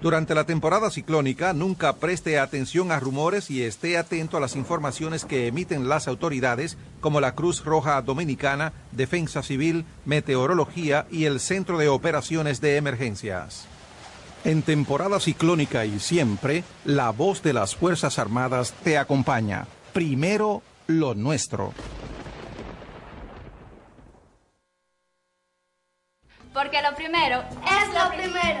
Durante la temporada ciclónica, nunca preste atención a rumores y esté atento a las informaciones que emiten las autoridades como la Cruz Roja Dominicana, Defensa Civil, Meteorología y el Centro de Operaciones de Emergencias. En temporada ciclónica y siempre, la voz de las Fuerzas Armadas te acompaña. Primero, lo nuestro. Porque lo primero es lo primero.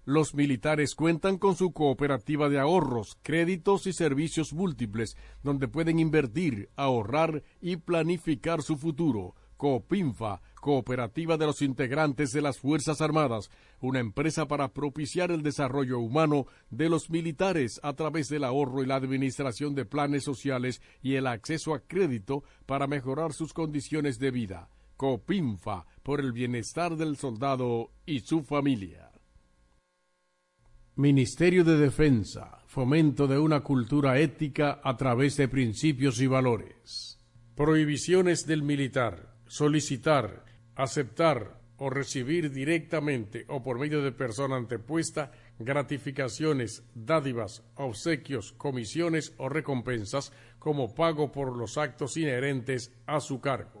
los militares cuentan con su cooperativa de ahorros, créditos y servicios múltiples, donde pueden invertir, ahorrar y planificar su futuro. Coopinfa, Cooperativa de los Integrantes de las Fuerzas Armadas, una empresa para propiciar el desarrollo humano de los militares a través del ahorro y la administración de planes sociales y el acceso a crédito para mejorar sus condiciones de vida. Copinfa, por el bienestar del soldado y su familia. Ministerio de Defensa, fomento de una cultura ética a través de principios y valores. Prohibiciones del militar, solicitar, aceptar o recibir directamente o por medio de persona antepuesta gratificaciones, dádivas, obsequios, comisiones o recompensas como pago por los actos inherentes a su cargo.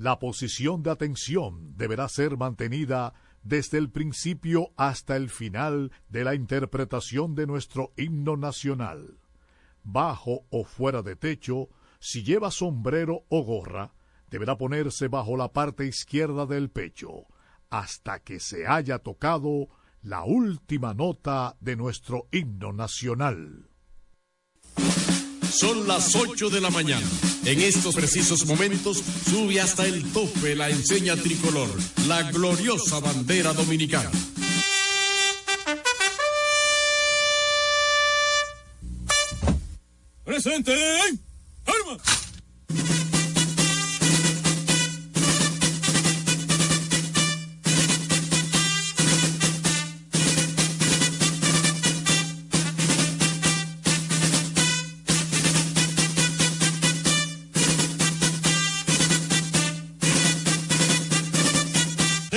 La posición de atención deberá ser mantenida desde el principio hasta el final de la interpretación de nuestro himno nacional. Bajo o fuera de techo, si lleva sombrero o gorra, deberá ponerse bajo la parte izquierda del pecho, hasta que se haya tocado la última nota de nuestro himno nacional. Son las 8 de la mañana. En estos precisos momentos sube hasta el tope la enseña tricolor, la gloriosa bandera dominicana. ¡Presente! ¡Armas!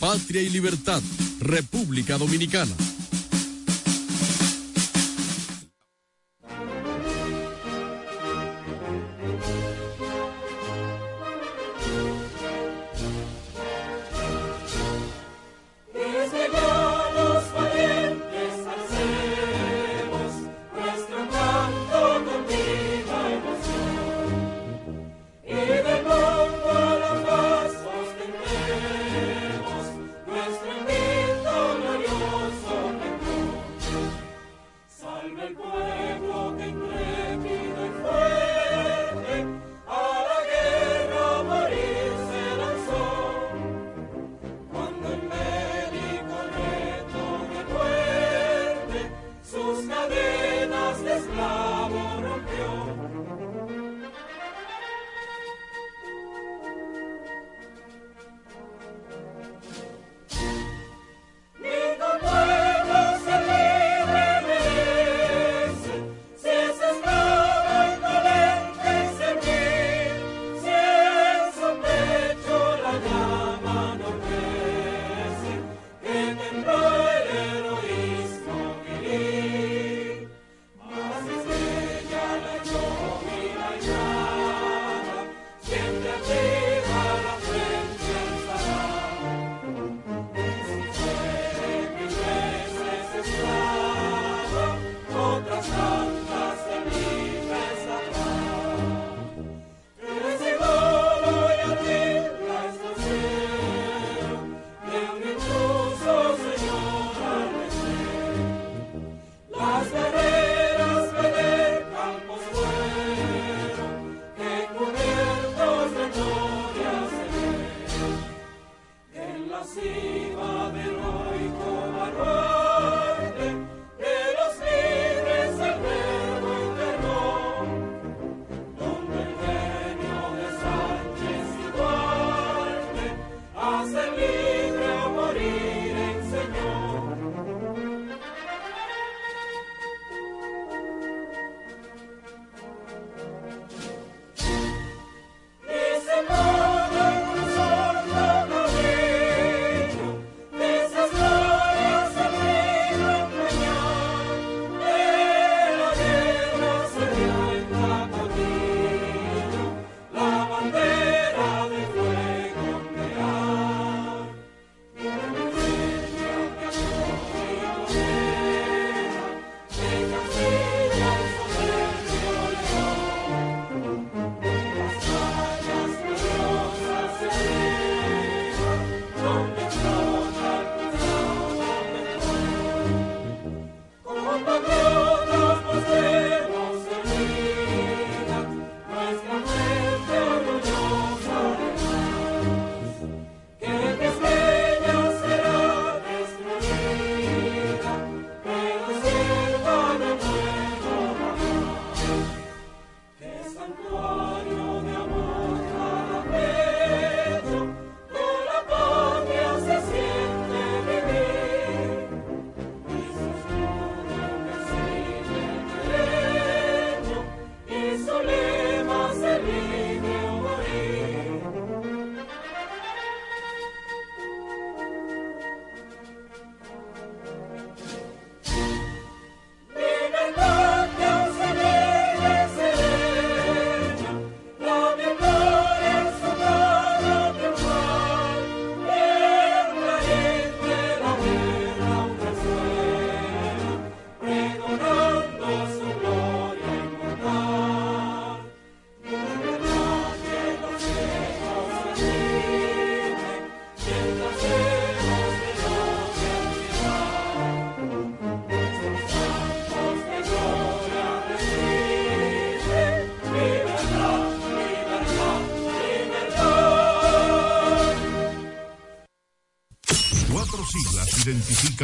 patria y libertad, República Dominicana.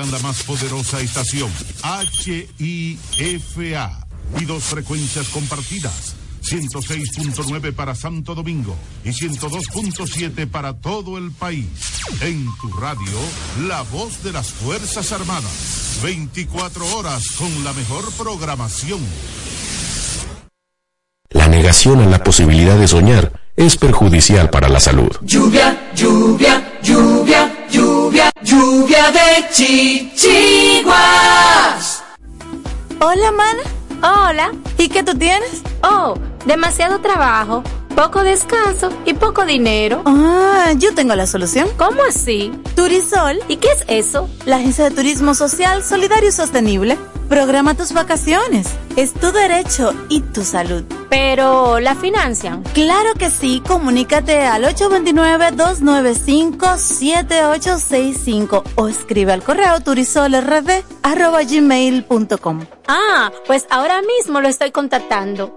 La más poderosa estación, HIFA, y dos frecuencias compartidas, 106.9 para Santo Domingo y 102.7 para todo el país. En tu radio, la voz de las Fuerzas Armadas, 24 horas con la mejor programación. La negación a la posibilidad de soñar es perjudicial para la salud. Lluvia, lluvia, lluvia, de chichiguas. Hola, mana. Hola. ¿Y qué tú tienes? Oh, demasiado trabajo, poco descanso y poco dinero. Ah, yo tengo la solución. ¿Cómo así? Turisol. ¿Y qué es eso? La agencia de turismo social, solidario y sostenible. Programa tus vacaciones. Es tu derecho y tu salud. Pero, ¿la financian? Claro que sí. Comunícate al 829-295-7865 o escribe al correo turisolrd.gmail.com. Ah, pues ahora mismo lo estoy contactando.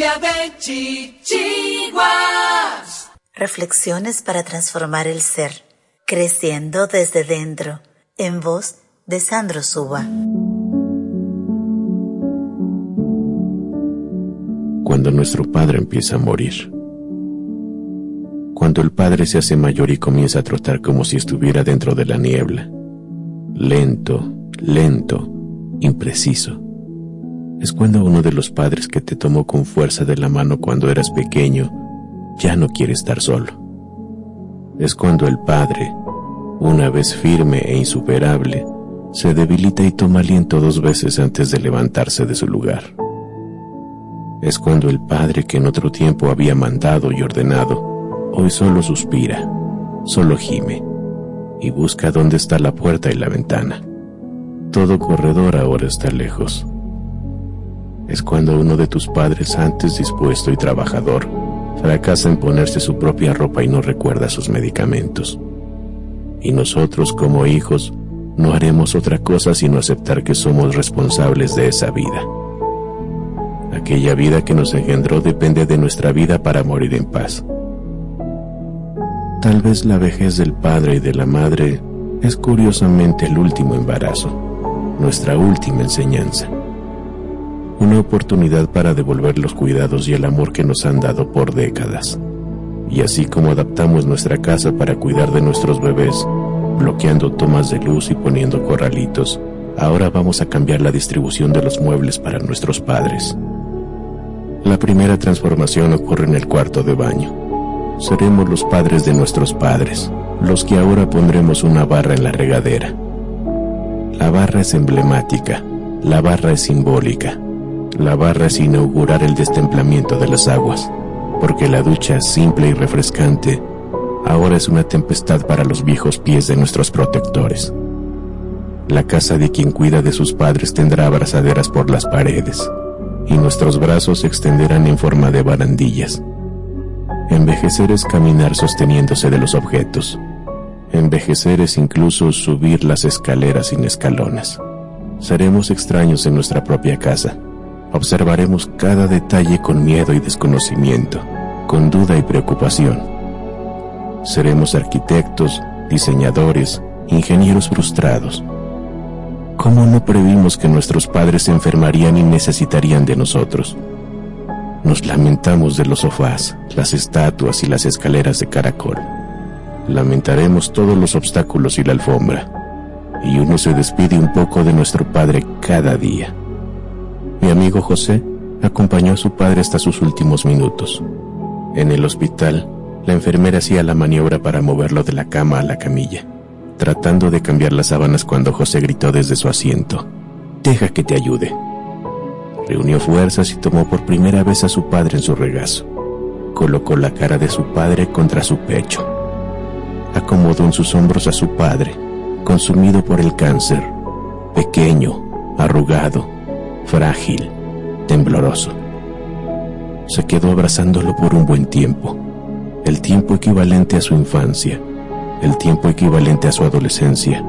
De chichiguas. Reflexiones para transformar el ser. Creciendo desde dentro. En voz de Sandro Suba. Cuando nuestro padre empieza a morir. Cuando el padre se hace mayor y comienza a trotar como si estuviera dentro de la niebla. Lento, lento, impreciso. Es cuando uno de los padres que te tomó con fuerza de la mano cuando eras pequeño ya no quiere estar solo. Es cuando el padre, una vez firme e insuperable, se debilita y toma aliento dos veces antes de levantarse de su lugar. Es cuando el padre que en otro tiempo había mandado y ordenado, hoy solo suspira, solo gime y busca dónde está la puerta y la ventana. Todo corredor ahora está lejos. Es cuando uno de tus padres antes dispuesto y trabajador fracasa en ponerse su propia ropa y no recuerda sus medicamentos. Y nosotros como hijos no haremos otra cosa sino aceptar que somos responsables de esa vida. Aquella vida que nos engendró depende de nuestra vida para morir en paz. Tal vez la vejez del padre y de la madre es curiosamente el último embarazo, nuestra última enseñanza una oportunidad para devolver los cuidados y el amor que nos han dado por décadas. Y así como adaptamos nuestra casa para cuidar de nuestros bebés, bloqueando tomas de luz y poniendo corralitos, ahora vamos a cambiar la distribución de los muebles para nuestros padres. La primera transformación ocurre en el cuarto de baño. Seremos los padres de nuestros padres, los que ahora pondremos una barra en la regadera. La barra es emblemática, la barra es simbólica, la barra es inaugurar el destemplamiento de las aguas, porque la ducha simple y refrescante ahora es una tempestad para los viejos pies de nuestros protectores. La casa de quien cuida de sus padres tendrá abrazaderas por las paredes, y nuestros brazos se extenderán en forma de barandillas. Envejecer es caminar sosteniéndose de los objetos. Envejecer es incluso subir las escaleras sin escalones. Seremos extraños en nuestra propia casa observaremos cada detalle con miedo y desconocimiento, con duda y preocupación. Seremos arquitectos, diseñadores, ingenieros frustrados. ¿Cómo no previmos que nuestros padres se enfermarían y necesitarían de nosotros? Nos lamentamos de los sofás, las estatuas y las escaleras de caracol. Lamentaremos todos los obstáculos y la alfombra. Y uno se despide un poco de nuestro padre cada día. Mi amigo José acompañó a su padre hasta sus últimos minutos. En el hospital, la enfermera hacía la maniobra para moverlo de la cama a la camilla, tratando de cambiar las sábanas cuando José gritó desde su asiento, Deja que te ayude. Reunió fuerzas y tomó por primera vez a su padre en su regazo. Colocó la cara de su padre contra su pecho. Acomodó en sus hombros a su padre, consumido por el cáncer, pequeño, arrugado, frágil, tembloroso. Se quedó abrazándolo por un buen tiempo, el tiempo equivalente a su infancia, el tiempo equivalente a su adolescencia,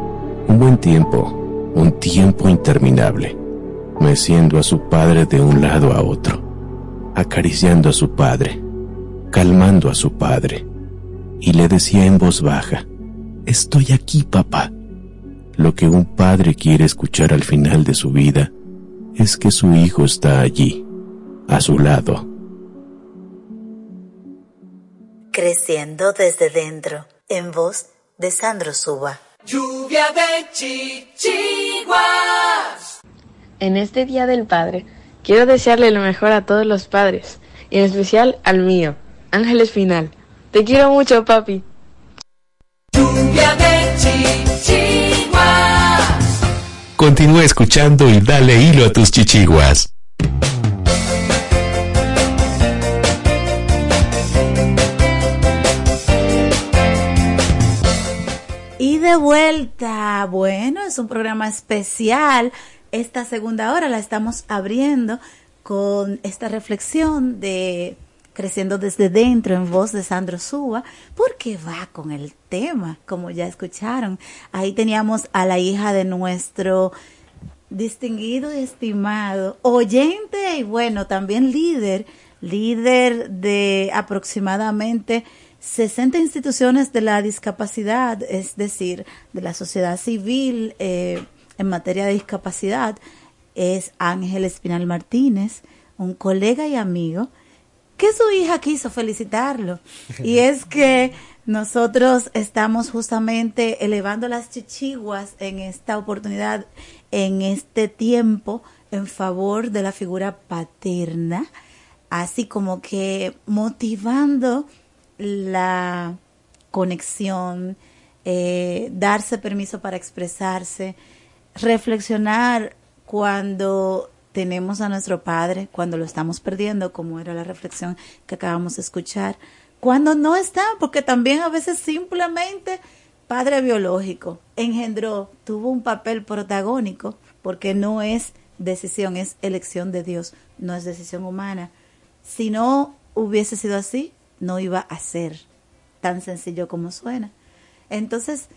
un buen tiempo, un tiempo interminable, meciendo a su padre de un lado a otro, acariciando a su padre, calmando a su padre, y le decía en voz baja, Estoy aquí, papá. Lo que un padre quiere escuchar al final de su vida es que su hijo está allí, a su lado. Creciendo desde dentro, en voz de Sandro Suba. Lluvia de chichiguas. En este Día del Padre, quiero desearle lo mejor a todos los padres, y en especial al mío, Ángel Espinal. Te quiero mucho, papi. Lluvia de chichiguas. Continúa escuchando y dale hilo a tus chichiguas. Y de vuelta, bueno, es un programa especial. Esta segunda hora la estamos abriendo con esta reflexión de Creciendo desde dentro en voz de Sandro Suba, porque va con el tema, como ya escucharon. Ahí teníamos a la hija de nuestro distinguido y estimado oyente y bueno, también líder, líder de aproximadamente 60 instituciones de la discapacidad, es decir, de la sociedad civil eh, en materia de discapacidad, es Ángel Espinal Martínez, un colega y amigo, que su hija quiso felicitarlo. Y es que nosotros estamos justamente elevando las chichiguas en esta oportunidad, en este tiempo, en favor de la figura paterna, así como que motivando la conexión, eh, darse permiso para expresarse, reflexionar cuando tenemos a nuestro padre, cuando lo estamos perdiendo, como era la reflexión que acabamos de escuchar, cuando no está, porque también a veces simplemente padre biológico engendró, tuvo un papel protagónico, porque no es decisión, es elección de Dios, no es decisión humana. Si no hubiese sido así, no iba a ser tan sencillo como suena. Entonces,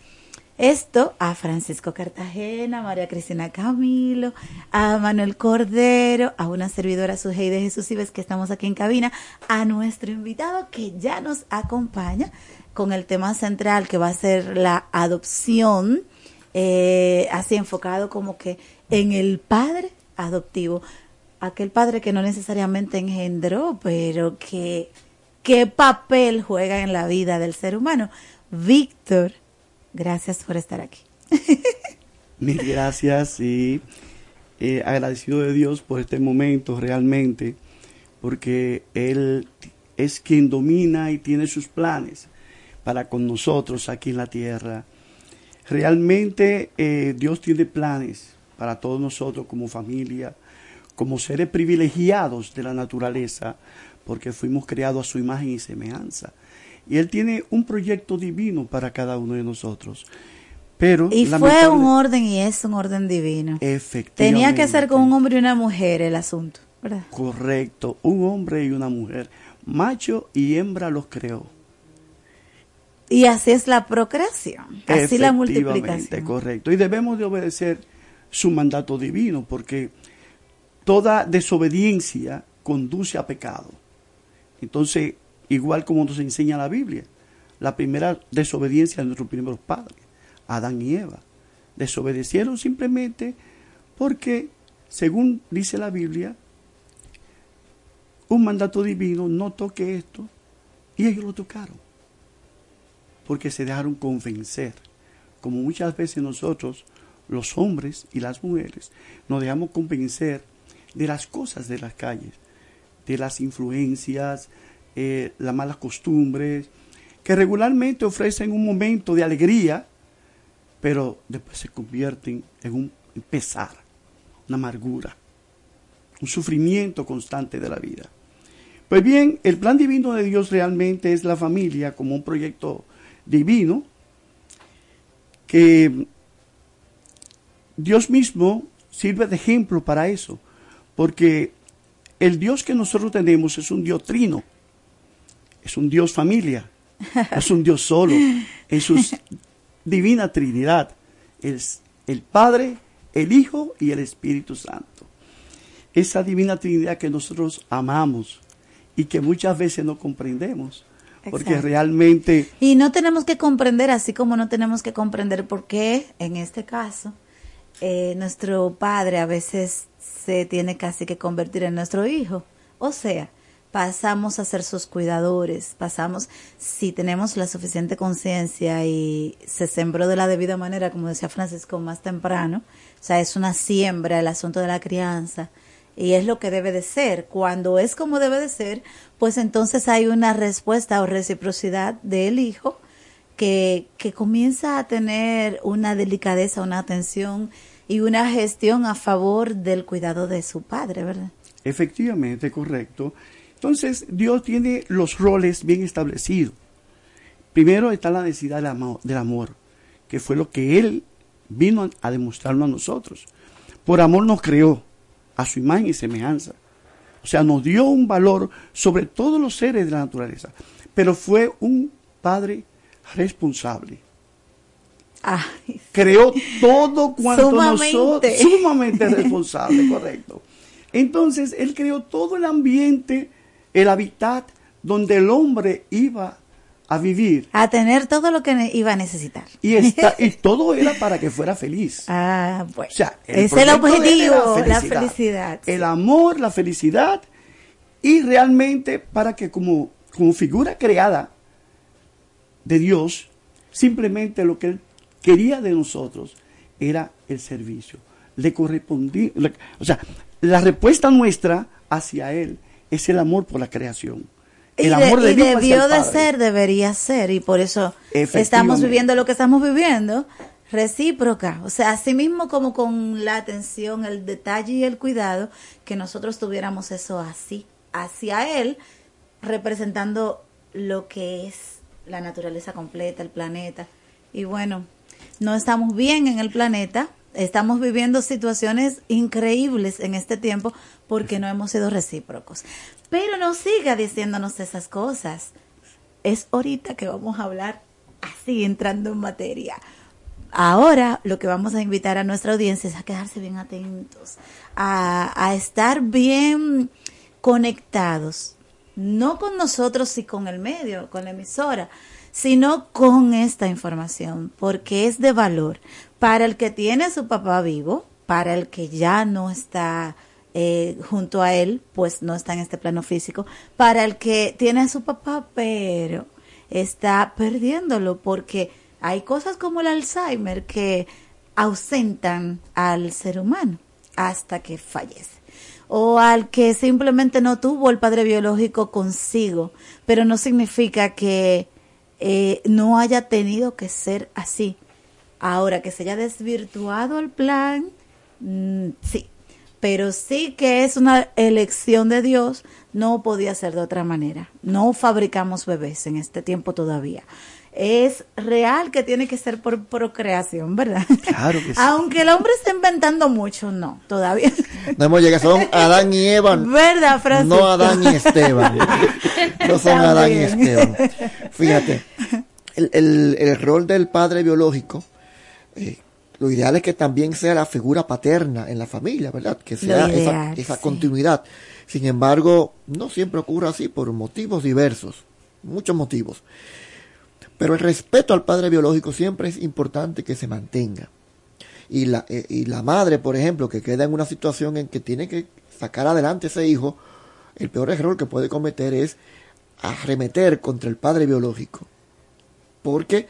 esto a Francisco Cartagena, a María Cristina Camilo, a Manuel Cordero, a una servidora Sujei de Jesús Ives que estamos aquí en cabina, a nuestro invitado que ya nos acompaña con el tema central que va a ser la adopción, eh, así enfocado como que en el padre adoptivo, aquel padre que no necesariamente engendró, pero que qué papel juega en la vida del ser humano. Víctor, gracias por estar aquí. Mil gracias y eh, agradecido de Dios por este momento realmente, porque Él es quien domina y tiene sus planes para con nosotros aquí en la tierra. Realmente eh, Dios tiene planes para todos nosotros como familia, como seres privilegiados de la naturaleza, porque fuimos creados a su imagen y semejanza. Y Él tiene un proyecto divino para cada uno de nosotros. Pero, y fue un orden y es un orden divino. Efectivamente. Tenía que ser con un hombre y una mujer el asunto, ¿verdad? Correcto, un hombre y una mujer. Macho y hembra los creó. Y así es la procreación, así la multiplicación. Correcto. Y debemos de obedecer su mandato divino, porque toda desobediencia conduce a pecado. Entonces, igual como nos enseña la Biblia, la primera desobediencia de nuestros primeros padres, Adán y Eva, desobedecieron simplemente porque, según dice la Biblia, un mandato divino, no toque esto, y ellos lo tocaron, porque se dejaron convencer, como muchas veces nosotros, los hombres y las mujeres, nos dejamos convencer de las cosas de las calles, de las influencias, eh, las malas costumbres, que regularmente ofrecen un momento de alegría, pero después se convierten en un pesar, una amargura, un sufrimiento constante de la vida. Pues bien, el plan divino de Dios realmente es la familia como un proyecto divino que Dios mismo sirve de ejemplo para eso, porque el Dios que nosotros tenemos es un Dios trino, es un Dios familia, es un Dios solo, en su divina Trinidad. Es el Padre, el Hijo y el Espíritu Santo. Esa divina Trinidad que nosotros amamos y que muchas veces no comprendemos. Porque realmente... Y no tenemos que comprender, así como no tenemos que comprender por qué, en este caso, eh, nuestro padre a veces se tiene casi que convertir en nuestro hijo. O sea, pasamos a ser sus cuidadores, pasamos, si tenemos la suficiente conciencia y se sembró de la debida manera, como decía Francisco más temprano, o sea, es una siembra el asunto de la crianza y es lo que debe de ser. Cuando es como debe de ser, pues entonces hay una respuesta o reciprocidad del hijo que, que comienza a tener una delicadeza, una atención y una gestión a favor del cuidado de su padre, ¿verdad? Efectivamente, correcto. Entonces, Dios tiene los roles bien establecidos. Primero está la necesidad del amor, del amor, que fue lo que Él vino a demostrarnos a nosotros. Por amor nos creó a su imagen y semejanza. O sea, nos dio un valor sobre todos los seres de la naturaleza. Pero fue un Padre responsable creó todo cuanto nosotros, sumamente responsable, correcto. Entonces, él creó todo el ambiente, el hábitat donde el hombre iba a vivir. A tener todo lo que iba a necesitar. Y, está, y todo era para que fuera feliz. Ah, bueno. O sea, Ese es el objetivo, la felicidad. El amor, la felicidad y realmente para que como, como figura creada de Dios, simplemente lo que él quería de nosotros era el servicio. Le correspondía, o sea, la respuesta nuestra hacia él es el amor por la creación. Y, El de- amor de y Dios hacia debió de ser, debería ser, y por eso estamos viviendo lo que estamos viviendo, recíproca. O sea, así mismo como con la atención, el detalle y el cuidado, que nosotros tuviéramos eso así, hacia él, representando lo que es la naturaleza completa, el planeta. Y bueno, no estamos bien en el planeta, estamos viviendo situaciones increíbles en este tiempo porque no hemos sido recíprocos. Pero no siga diciéndonos esas cosas. Es ahorita que vamos a hablar así, entrando en materia. Ahora lo que vamos a invitar a nuestra audiencia es a quedarse bien atentos, a, a estar bien conectados, no con nosotros y con el medio, con la emisora, sino con esta información, porque es de valor para el que tiene a su papá vivo, para el que ya no está eh, junto a él, pues no está en este plano físico, para el que tiene a su papá, pero está perdiéndolo porque hay cosas como el Alzheimer que ausentan al ser humano hasta que fallece. O al que simplemente no tuvo el padre biológico consigo, pero no significa que eh, no haya tenido que ser así. Ahora que se haya desvirtuado el plan, mm, sí, pero sí que es una elección de Dios, no podía ser de otra manera. No fabricamos bebés en este tiempo todavía. Es real que tiene que ser por procreación, ¿verdad? Claro que sí. Aunque el hombre está inventando mucho, no, todavía. No hemos llegado, son Adán y Eva. ¿Verdad, Francisco? No Adán y Esteban. No son Adán y. Esteban. Fíjate, el, el- el rol del padre biológico, eh, lo ideal es que también sea la figura paterna en la familia, ¿verdad? Que sea esa, esa sí. continuidad. Sin embargo, no siempre ocurre así por motivos diversos, muchos motivos. Pero el respeto al padre biológico siempre es importante que se mantenga. Y la, eh, y la madre, por ejemplo, que queda en una situación en que tiene que sacar adelante ese hijo, el peor error que puede cometer es arremeter contra el padre biológico. Porque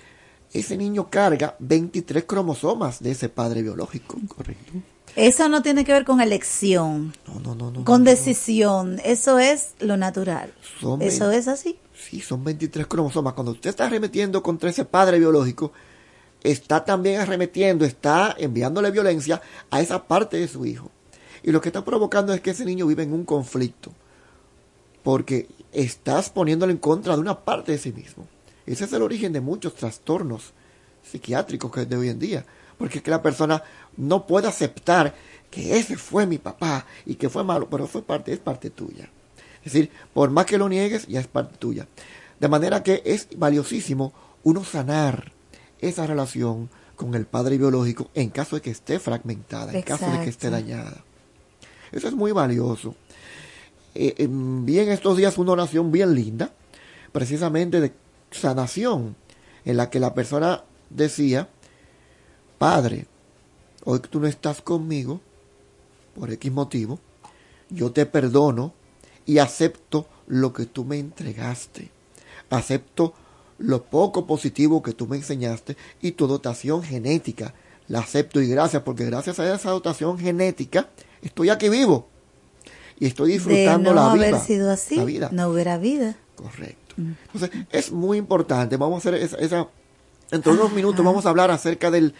ese niño carga 23 cromosomas de ese padre biológico. Correcto. Eso no tiene que ver con elección, No, no, no, no. con decisión. Eso es lo natural. Son Eso es así. Sí, son 23 cromosomas. Cuando usted está arremetiendo contra ese padre biológico, está también arremetiendo, está enviándole violencia a esa parte de su hijo. Y lo que está provocando es que ese niño vive en un conflicto. Porque estás poniéndolo en contra de una parte de sí mismo. Ese es el origen de muchos trastornos psiquiátricos que es de hoy en día. Porque es que la persona no puede aceptar que ese fue mi papá y que fue malo, pero fue parte, es parte tuya. Es decir, por más que lo niegues, ya es parte tuya. De manera que es valiosísimo uno sanar esa relación con el padre biológico en caso de que esté fragmentada, en caso de que esté dañada. Eso es muy valioso. Eh, vi en estos días una oración bien linda, precisamente de sanación, en la que la persona decía, Padre, hoy que tú no estás conmigo, por X motivo, yo te perdono y acepto lo que tú me entregaste. Acepto lo poco positivo que tú me enseñaste y tu dotación genética. La acepto y gracias, porque gracias a esa dotación genética estoy aquí vivo y estoy De disfrutando no la vida. haber sido así, la vida. no hubiera vida. Correcto. Entonces, es muy importante. Vamos a hacer esa. esa- entre unos minutos vamos a hablar acerca del,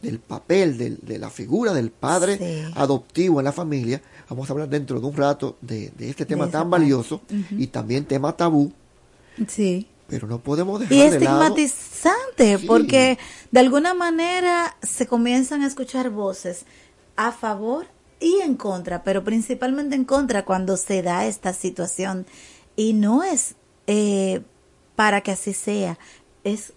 del papel, del- de la figura del padre Sí. adoptivo en la familia. Vamos a hablar dentro de un rato de, de este tema tan parte. valioso y también tema tabú, Sí. pero no podemos dejar Y de lado. estigmatizante, Sí. porque de alguna manera se comienzan a escuchar voces a favor y en contra, pero principalmente en contra cuando se da esta situación. Y no es eh, para que así sea, es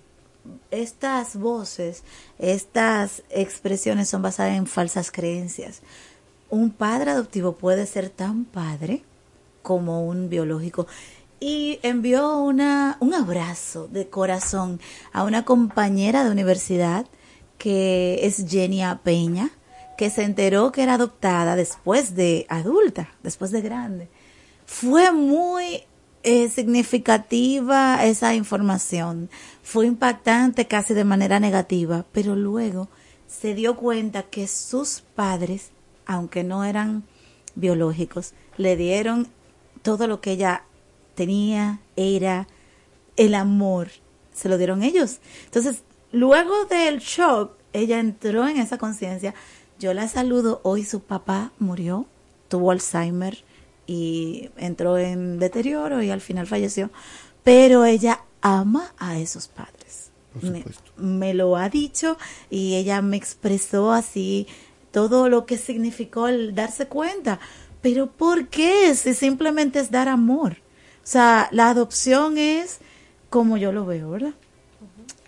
estas voces, estas expresiones son basadas en falsas creencias. Un padre adoptivo puede ser tan padre como un biológico. y envió una, un abrazo de corazón a una compañera de universidad que es Genia Peña, que se enteró que era adoptada después de adulta, después de grande. Fue muy eh, significativa esa información, fue impactante casi de manera negativa, pero luego se dio cuenta que sus padres, aunque no eran biológicos, le dieron todo lo que ella tenía, era el amor, se lo dieron ellos. Entonces, luego del shock, ella entró en esa conciencia. Yo la saludo, hoy su papá murió, tuvo Alzheimer y entró en deterioro y al final falleció, pero ella ama a esos padres. Me, me lo ha dicho y ella me expresó así todo lo que significó el darse cuenta. Pero ¿por qué? Si simplemente es dar amor. O sea, la adopción es, como yo lo veo, ¿verdad?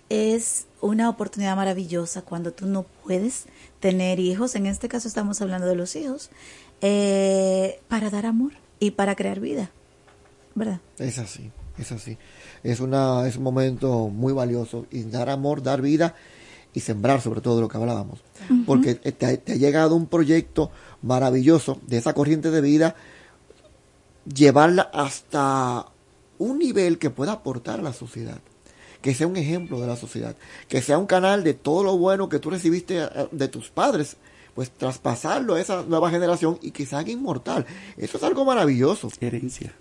Es una oportunidad maravillosa cuando tú no puedes tener hijos, en este caso estamos hablando de los hijos, eh, para dar amor y para crear vida, ¿verdad? Es así, es así. Es, una, es un momento muy valioso y dar amor, dar vida y sembrar sobre todo lo que hablábamos. Porque te, te ha llegado un proyecto maravilloso de esa corriente de vida llevarla hasta un nivel que pueda aportar a la sociedad, que sea un ejemplo de la sociedad, que sea un canal de todo lo bueno que tú recibiste eh, de tus padres, pues traspasarlo a esa nueva generación y que se haga inmortal. Eso es algo maravilloso. Herencia.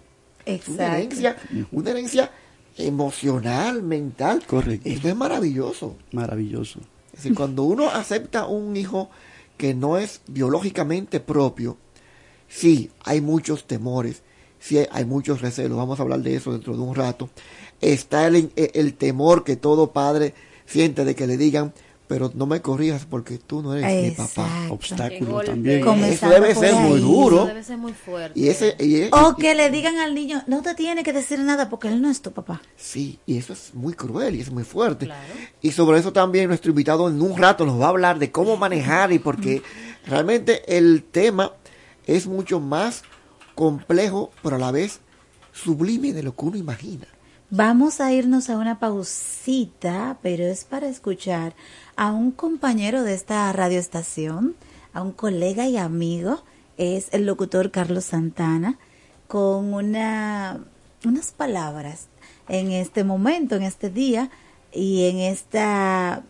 Exacto. Una herencia, una herencia emocional, mental. Correcto. Esto es maravilloso. Maravilloso. Es decir, cuando uno acepta un hijo que no es biológicamente propio, sí, hay muchos temores, sí hay muchos recelos, vamos a hablar de eso dentro de un rato. Está el, el temor que todo padre siente de que le digan, pero no me corrijas porque tú no eres mi papá. Obstáculo también. Eso debe ser muy duro. Debe ser muy fuerte. Y ese, y es- O que le digan al niño, no te tiene que decir nada porque él no es tu papá. Sí, y eso es muy cruel y es muy fuerte. Y sobre eso también nuestro invitado en un rato nos va a hablar de cómo manejar y porque realmente el tema es mucho más complejo, pero a la vez sublime de lo que uno imagina. Vamos a irnos a una pausita, pero es para escuchar a un compañero de esta radioestación, a un colega y amigo, es el locutor Carlos Santana, con una, unas palabras en este momento, en este día y en esta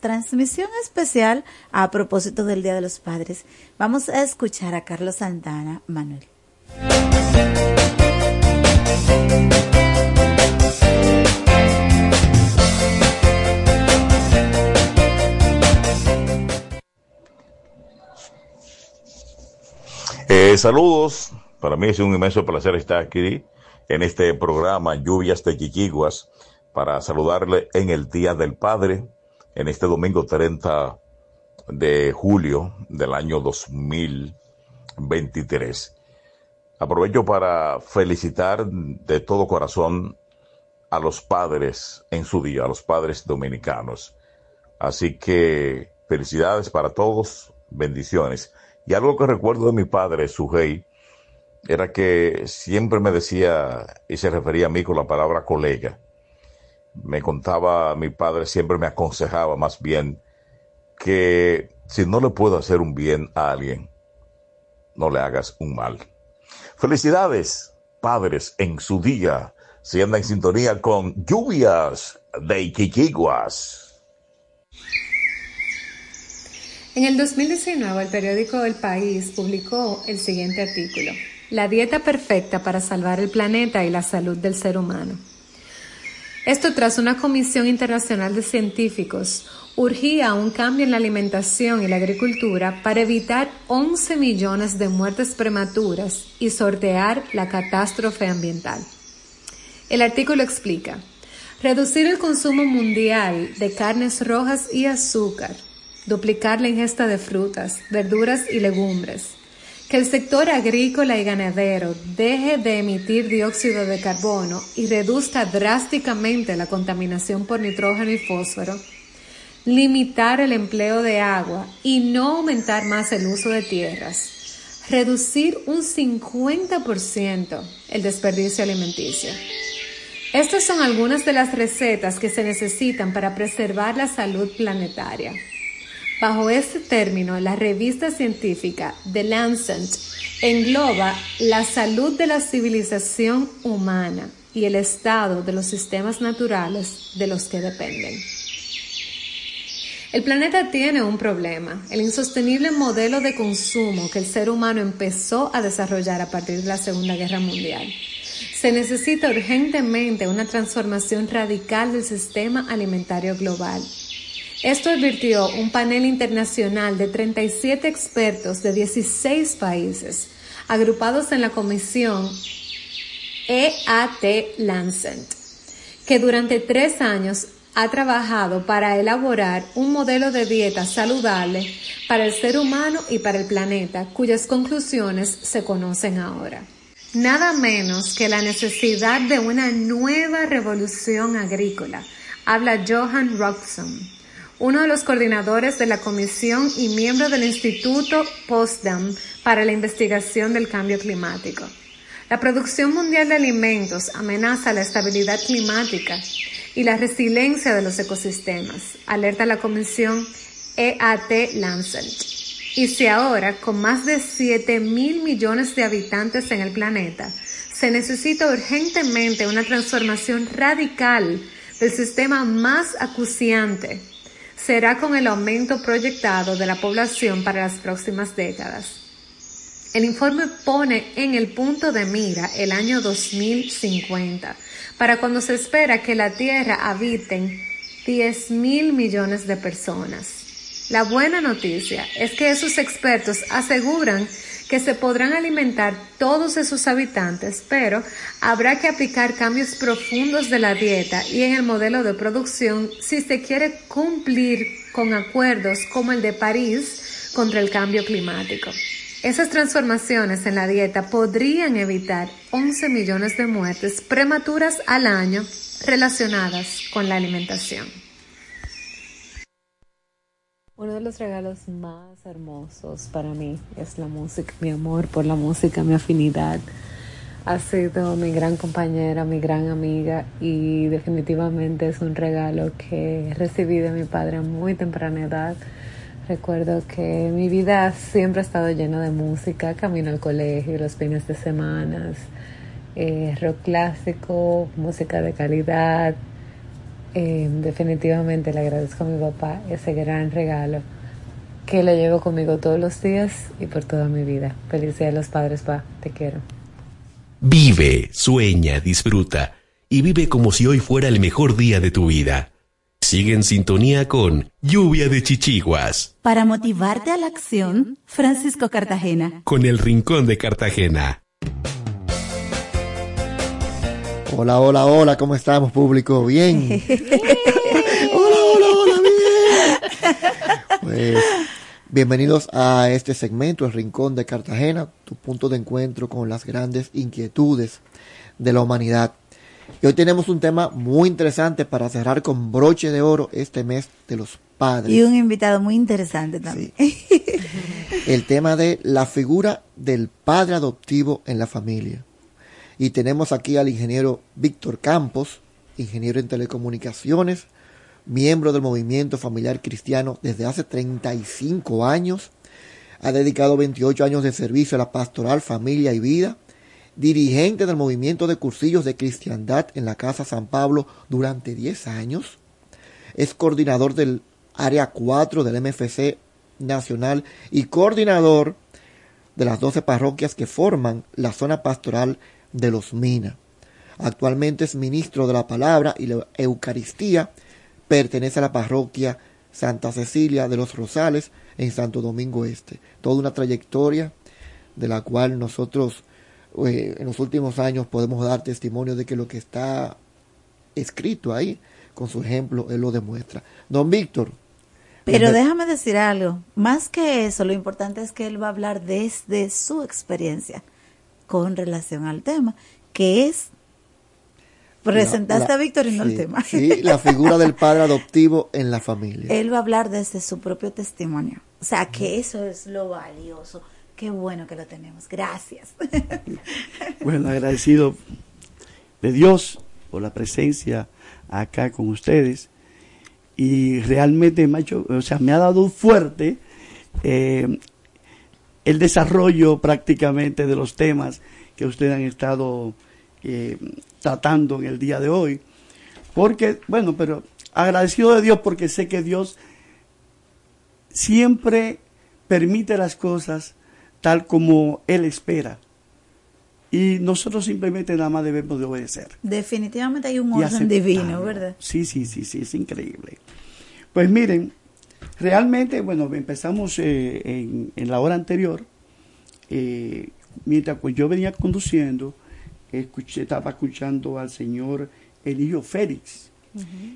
transmisión especial a propósito del Día de los Padres. Vamos a escuchar a Carlos Santana, Manuel. Eh, saludos, para mí es un inmenso placer estar aquí en este programa Lluvias de Quiquiguas para saludarle en el Día del Padre, en este domingo 30 de julio del año 2023. Aprovecho para felicitar de todo corazón a los padres en su día, a los padres dominicanos. Así que felicidades para todos, bendiciones. Y algo que recuerdo de mi padre, Sujei, era que siempre me decía y se refería a mí con la palabra colega. Me contaba, mi padre siempre me aconsejaba más bien que si no le puedo hacer un bien a alguien, no le hagas un mal. Felicidades, padres, en su día. Si anda en sintonía con lluvias de Iquiquiguas. En el 2019, el periódico El País publicó el siguiente artículo, La dieta perfecta para salvar el planeta y la salud del ser humano. Esto tras una comisión internacional de científicos urgía un cambio en la alimentación y la agricultura para evitar 11 millones de muertes prematuras y sortear la catástrofe ambiental. El artículo explica, reducir el consumo mundial de carnes rojas y azúcar, duplicar la ingesta de frutas, verduras y legumbres, que el sector agrícola y ganadero deje de emitir dióxido de carbono y reduzca drásticamente la contaminación por nitrógeno y fósforo, limitar el empleo de agua y no aumentar más el uso de tierras, reducir un 50% el desperdicio alimenticio. Estas son algunas de las recetas que se necesitan para preservar la salud planetaria. Bajo este término, la revista científica The Lancet engloba la salud de la civilización humana y el estado de los sistemas naturales de los que dependen. El planeta tiene un problema, el insostenible modelo de consumo que el ser humano empezó a desarrollar a partir de la Segunda Guerra Mundial. Se necesita urgentemente una transformación radical del sistema alimentario global. Esto advirtió un panel internacional de 37 expertos de 16 países, agrupados en la comisión EAT Lancet, que durante tres años ha trabajado para elaborar un modelo de dieta saludable para el ser humano y para el planeta, cuyas conclusiones se conocen ahora. Nada menos que la necesidad de una nueva revolución agrícola, habla Johan Roxon, uno de los coordinadores de la comisión y miembro del Instituto Postdam para la investigación del cambio climático. La producción mundial de alimentos amenaza la estabilidad climática y la resiliencia de los ecosistemas, alerta la Comisión EAT Lancet. Y si ahora, con más de 7 mil millones de habitantes en el planeta, se necesita urgentemente una transformación radical del sistema más acuciante, será con el aumento proyectado de la población para las próximas décadas. El informe pone en el punto de mira el año 2050, para cuando se espera que la Tierra habiten 10 mil millones de personas. La buena noticia es que esos expertos aseguran que se podrán alimentar todos esos habitantes, pero habrá que aplicar cambios profundos de la dieta y en el modelo de producción si se quiere cumplir con acuerdos como el de París contra el cambio climático. Esas transformaciones en la dieta podrían evitar 11 millones de muertes prematuras al año relacionadas con la alimentación. Uno de los regalos más hermosos para mí es la música, mi amor por la música, mi afinidad. Ha sido mi gran compañera, mi gran amiga y definitivamente es un regalo que recibí de mi padre a muy temprana edad Recuerdo que mi vida siempre ha estado llena de música, camino al colegio, los fines de semana, eh, rock clásico, música de calidad. Eh, definitivamente le agradezco a mi papá ese gran regalo que lo llevo conmigo todos los días y por toda mi vida. Felicidades a los padres, pa, te quiero. Vive, sueña, disfruta y vive como si hoy fuera el mejor día de tu vida. Sigue en sintonía con Lluvia de Chichiguas. Para motivarte a la acción, Francisco Cartagena. Con el Rincón de Cartagena. Hola, hola, hola, ¿cómo estamos, público? Bien. hola, hola, hola, bien. Pues, bienvenidos a este segmento, el Rincón de Cartagena, tu punto de encuentro con las grandes inquietudes de la humanidad. Y hoy tenemos un tema muy interesante para cerrar con broche de oro este mes de los padres. Y un invitado muy interesante también. El tema de la figura del padre adoptivo en la familia. Y tenemos aquí al ingeniero Víctor Campos, ingeniero en telecomunicaciones, miembro del movimiento familiar cristiano desde hace 35 años. Ha dedicado 28 años de servicio a la pastoral, familia y vida dirigente del movimiento de cursillos de cristiandad en la Casa San Pablo durante 10 años. Es coordinador del área 4 del MFC nacional y coordinador de las 12 parroquias que forman la zona pastoral de los Minas. Actualmente es ministro de la Palabra y la Eucaristía. Pertenece a la parroquia Santa Cecilia de los Rosales en Santo Domingo Este. Toda una trayectoria de la cual nosotros eh, en los últimos años podemos dar testimonio de que lo que está escrito ahí, con su ejemplo, él lo demuestra. Don Víctor. Pero déjame decir algo, más que eso, lo importante es que él va a hablar desde su experiencia con relación al tema, que es presentaste a Víctor y no el tema. Sí, la figura del padre adoptivo en la familia. Él va a hablar desde su propio testimonio. O sea, que eso es lo valioso Qué bueno que lo tenemos. Gracias. Bueno, agradecido de Dios por la presencia acá con ustedes. Y realmente me ha, hecho- o sea, me ha dado fuerte eh, el desarrollo prácticamente de los temas que ustedes han estado eh, tratando en el día de hoy. Porque, bueno, pero agradecido de Dios porque sé que Dios siempre permite las cosas tal como Él espera. Y nosotros simplemente nada más debemos de obedecer. Definitivamente hay un orden divino. ¿verdad? Sí, sí, sí, sí, es increíble. Pues miren, realmente, bueno, empezamos eh, en, en la hora anterior, eh, mientras yo venía conduciendo, escuché, estaba escuchando al señor Eligio Félix,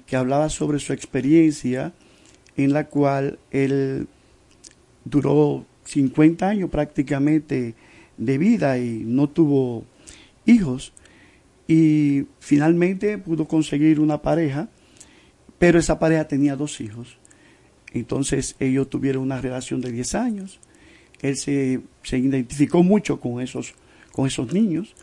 que hablaba sobre su experiencia en la cual él duró 50 años prácticamente de vida y no tuvo hijos y finalmente pudo conseguir una pareja, pero esa pareja tenía dos hijos. Entonces ellos tuvieron una relación de 10 años. Él se, se identificó mucho con esos, con esos niños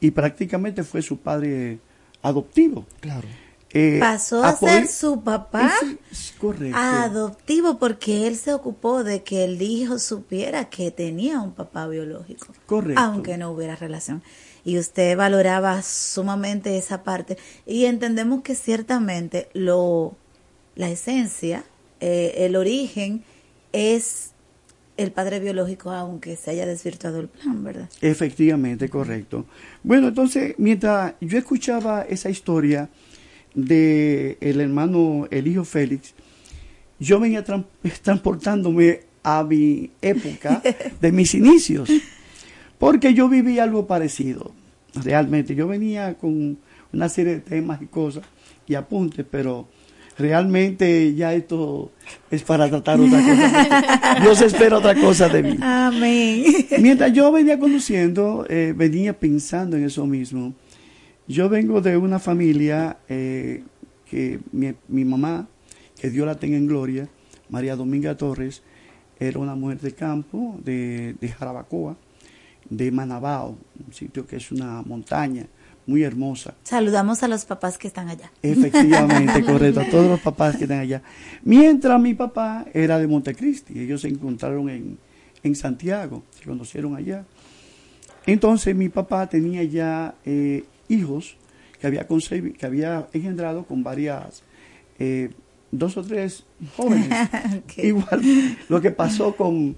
y prácticamente fue su padre adoptivo. Claro. Eh, Pasó a, ser su papá Es adoptivo porque él se ocupó de que el hijo supiera que tenía un papá biológico. Correcto. Aunque no hubiera relación. Y usted valoraba sumamente esa parte. Y entendemos que ciertamente lo, la esencia, eh, el origen es el padre biológico, aunque se haya desvirtuado el plan, ¿verdad? Efectivamente, correcto. Bueno, entonces, mientras yo escuchaba esa historia de el hermano, el hijo Félix, yo venía tran- transportándome a mi época de mis inicios, porque yo viví algo parecido, realmente. Yo venía con una serie de temas y cosas y apuntes, pero realmente ya esto es para tratar otra cosa. Dios espera otra cosa de mí. Amén. Mientras yo venía conduciendo, eh, venía pensando en eso mismo. Yo vengo de una familia eh, que mi, mi mamá, que Dios la tenga en gloria, María Dominga Torres, era una mujer de campo de, de Jarabacoa, de Manabao, un sitio que es una montaña muy hermosa. Saludamos a los papás que están allá. Efectivamente, correcto, a todos los papás que están allá. Mientras mi papá era de Montecristi, ellos se encontraron en, en Santiago, se conocieron allá. Entonces mi papá tenía ya eh, hijos que había, que había engendrado con varias, eh, dos o tres jóvenes. Igual lo que pasó con,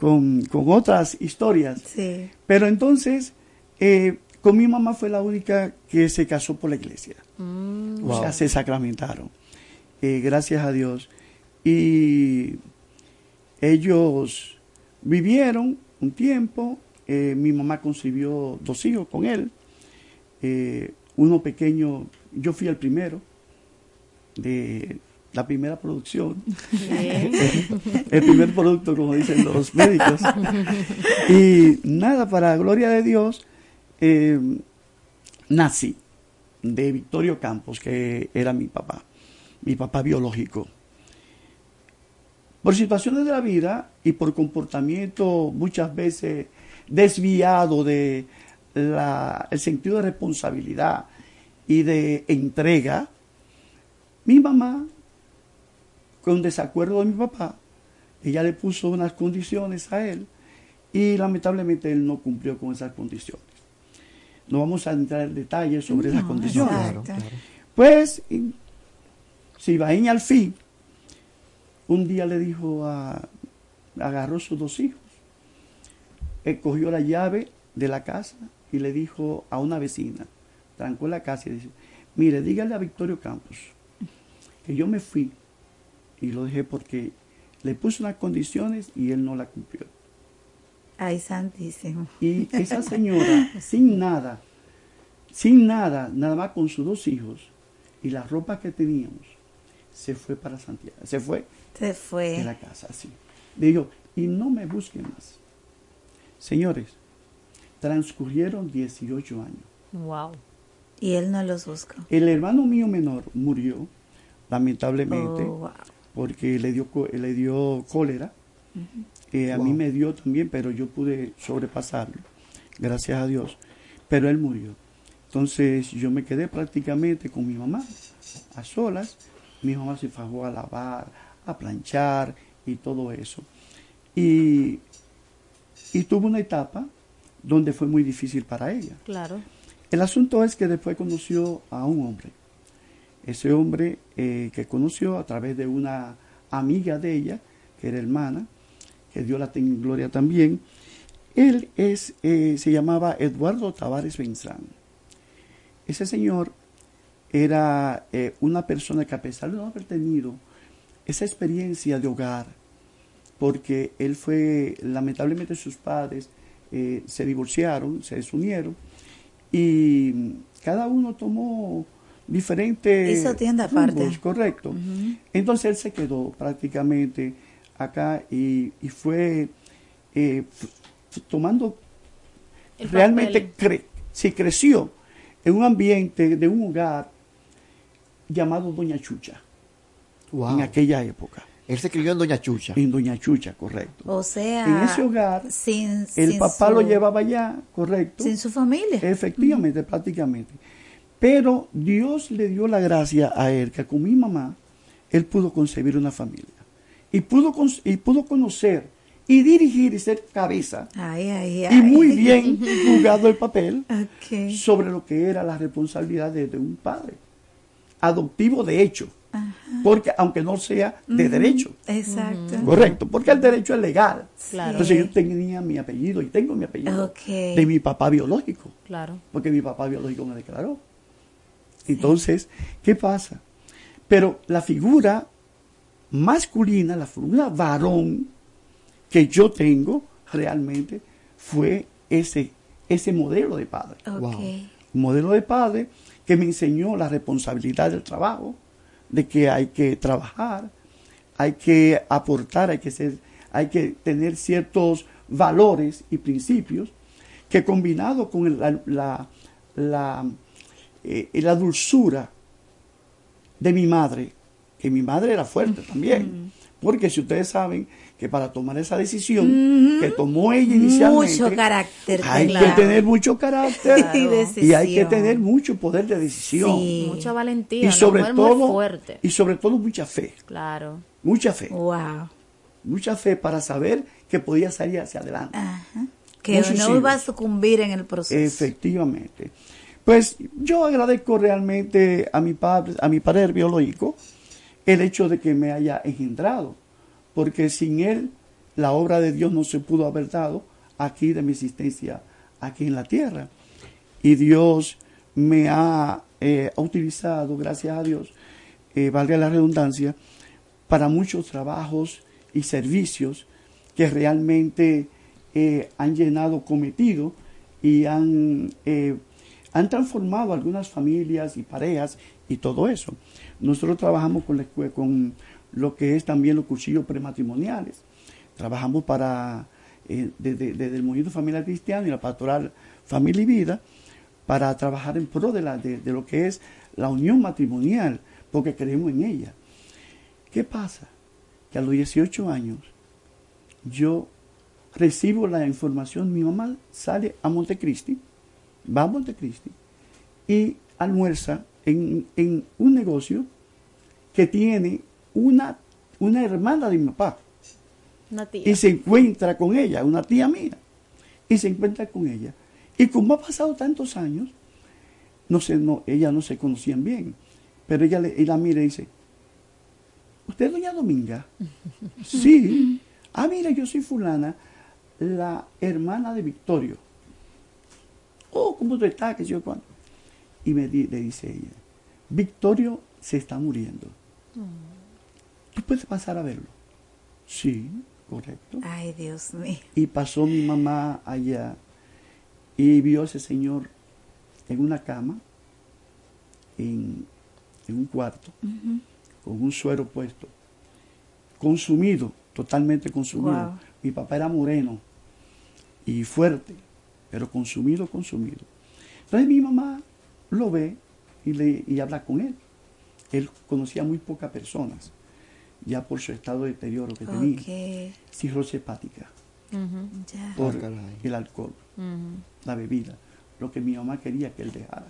con, con otras historias. Sí. Pero entonces, eh, con mi mamá fue la única que se casó por la iglesia. Mm. O sea, se sacramentaron. Eh, gracias a Dios. Y ellos vivieron un tiempo. eh, mi mamá concibió dos hijos con él. Eh, uno pequeño, yo fui el primero de la primera producción. El primer producto, como dicen los médicos. Y nada, para gloria de Dios, eh, nací de Victorio Campos, que era mi papá, mi papá biológico. Por situaciones de la vida y por comportamiento muchas veces desviado de la- el sentido de responsabilidad y de entrega, mi mamá, con desacuerdo de mi papá, ella le puso unas condiciones a él y lamentablemente él no cumplió con esas condiciones. No vamos a entrar en detalles sobre esas No, condiciones. exacto. Pues, y- Sibaín al fin, un día le dijo a, agarró sus dos hijos, él cogió la llave de la casa y le dijo a una vecina, trancó la casa y dice, mire, dígale a Victorio Campos que yo me fui y lo dejé porque le puse unas condiciones y él no la cumplió. Ay, santísimo. Y esa señora, sin nada, sin nada, nada más con sus dos hijos y la ropa que teníamos, se fue para Santiago. Se fue Se fue. de la casa, así. Dijo, y no me busquen más. Señores, transcurrieron 18 años. Wow. Y él no los buscó. El hermano mío menor murió, lamentablemente, Oh, wow. porque le dio, co- le dio cólera. Eh, a mí me dio también, pero yo pude sobrepasarlo, gracias a Dios. Pero él murió. Entonces yo me quedé prácticamente con mi mamá, a solas. Mi mamá se fajó a lavar, a planchar y todo eso. Y, y tuvo una etapa donde fue muy difícil para ella. Claro. El asunto es que después conoció a un hombre. Ese hombre eh, que conoció a través de una amiga de ella, que era hermana, que Dios la tenga en gloria también. Él es, eh, se llamaba Eduardo Tavares Benzán. Ese señor era eh, una persona que a pesar de no haber tenido esa experiencia de hogar, porque él fue, lamentablemente sus padres eh, se divorciaron, se desunieron, y cada uno tomó diferentes Hizo tienda aparte. correcto. Entonces él se quedó prácticamente acá y, y fue eh, tomando El realmente cre- sí, creció en un ambiente de un hogar llamado Doña Chucha Wow. en aquella época. Él se crió en Doña Chucha. En Doña Chucha, correcto. O sea, En ese hogar, sin, El sin papá su- lo llevaba allá, correcto. Sin su familia. Efectivamente, prácticamente. Pero Dios le dio la gracia a él que con mi mamá él pudo concebir una familia. Y pudo, con- y pudo conocer y dirigir y ser cabeza. Ay, ay, Y ay. muy bien jugado el papel sobre lo que era la responsabilidad de, de un padre. Adoptivo de hecho. Porque aunque no sea de derecho. Exacto. Correcto, porque el derecho es legal. Claro. Entonces yo tenía mi apellido y tengo mi apellido de mi papá biológico, Claro. porque mi papá biológico me declaró. Entonces, ¿qué pasa? Pero la figura masculina, la figura varón que yo tengo realmente fue ese, ese modelo de padre. Un modelo de padre que me enseñó la responsabilidad del trabajo, de que hay que trabajar, hay que aportar, hay que ser, hay que tener ciertos valores y principios que combinado con el- la, la, la, eh, la dulzura de mi madre, que mi madre era fuerte también, porque si ustedes saben que para tomar esa decisión que tomó ella inicialmente, Mucho carácter. hay que tener mucho carácter Y y hay que tener mucho poder de decisión Sí. Mucha valentía. y sobre todo fuerte. y sobre todo mucha fe Claro. mucha fe Wow. mucha fe para saber que podía salir hacia adelante Ajá. Que no iba a sucumbir en el proceso. efectivamente pues yo agradezco realmente a mi padre a mi padre biológico el hecho de que me haya engendrado porque sin él la obra de Dios no se pudo haber dado aquí de mi existencia aquí en la tierra y Dios me ha eh, utilizado, gracias a Dios, eh, valga la redundancia, para muchos trabajos y servicios que realmente eh, han llenado cometido y han, eh, han transformado algunas familias y parejas y todo eso. Nosotros trabajamos con, lo que es también los cuchillos prematrimoniales. Trabajamos para, eh, desde, el Movimiento Familiar Cristiano y la Pastoral Familia y Vida, para trabajar en pro de lo que es la unión matrimonial, porque creemos en ella. ¿Qué pasa? Que a los 18 años yo recibo la información, mi mamá sale a Montecristi, va a Montecristi y almuerza en, en un negocio que tiene una, una hermana de mi papá Una tía. y se encuentra con ella, una tía mía, y se encuentra con ella. Y como ha pasado tantos años, no sé, no, ellas no se conocían bien, pero ella, le, ella mira y dice, ¿usted es doña Dominga? sí. Ah, mira, yo soy fulana, la hermana de Victorio. Oh, ¿cómo tú estás? ¿Qué sé yo cuánto? Y me di- le dice ella, Victorio se está muriendo. ¿Tú puedes pasar a verlo? Sí, correcto. Ay, Dios mío. Y pasó mi mamá allá y vio a ese señor en una cama, en, en un cuarto, con un suero puesto, consumido, totalmente consumido. Mi papá era moreno y fuerte, pero consumido, consumido. Entonces mi mamá lo ve y, le, y habla con él. Él conocía muy pocas personas. ya por su estado de deterioro que tenía, Ok. cirrosis hepática, por Ah, caray. el alcohol, la bebida, lo que mi mamá quería que él dejara.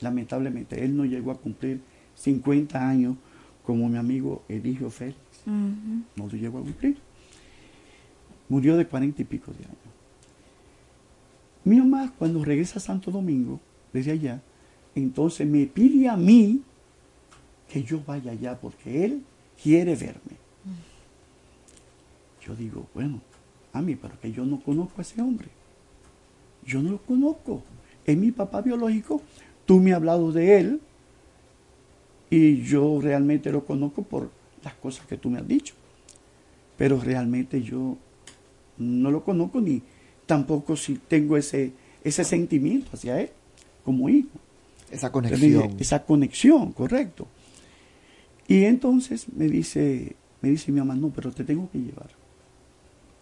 Lamentablemente, él no llegó a cumplir 50 años como mi amigo Eligio Félix, no lo llegó a cumplir. Murió de 40 y pico de años. Mi mamá, cuando regresa a Santo Domingo, desde allá, entonces me pide a mí que yo vaya allá porque él quiere verme. Yo digo, bueno, a mí, pero que yo no conozco a ese hombre. Yo no lo conozco. Es mi papá biológico. Tú me has hablado de él y yo realmente lo conozco por las cosas que tú me has dicho. Pero realmente yo no lo conozco ni tampoco si tengo ese, ese sentimiento hacia él como hijo. Esa dije, conexión. Esa conexión, correcto. Y entonces me dice, me dice mi mamá, no, pero te tengo que llevar.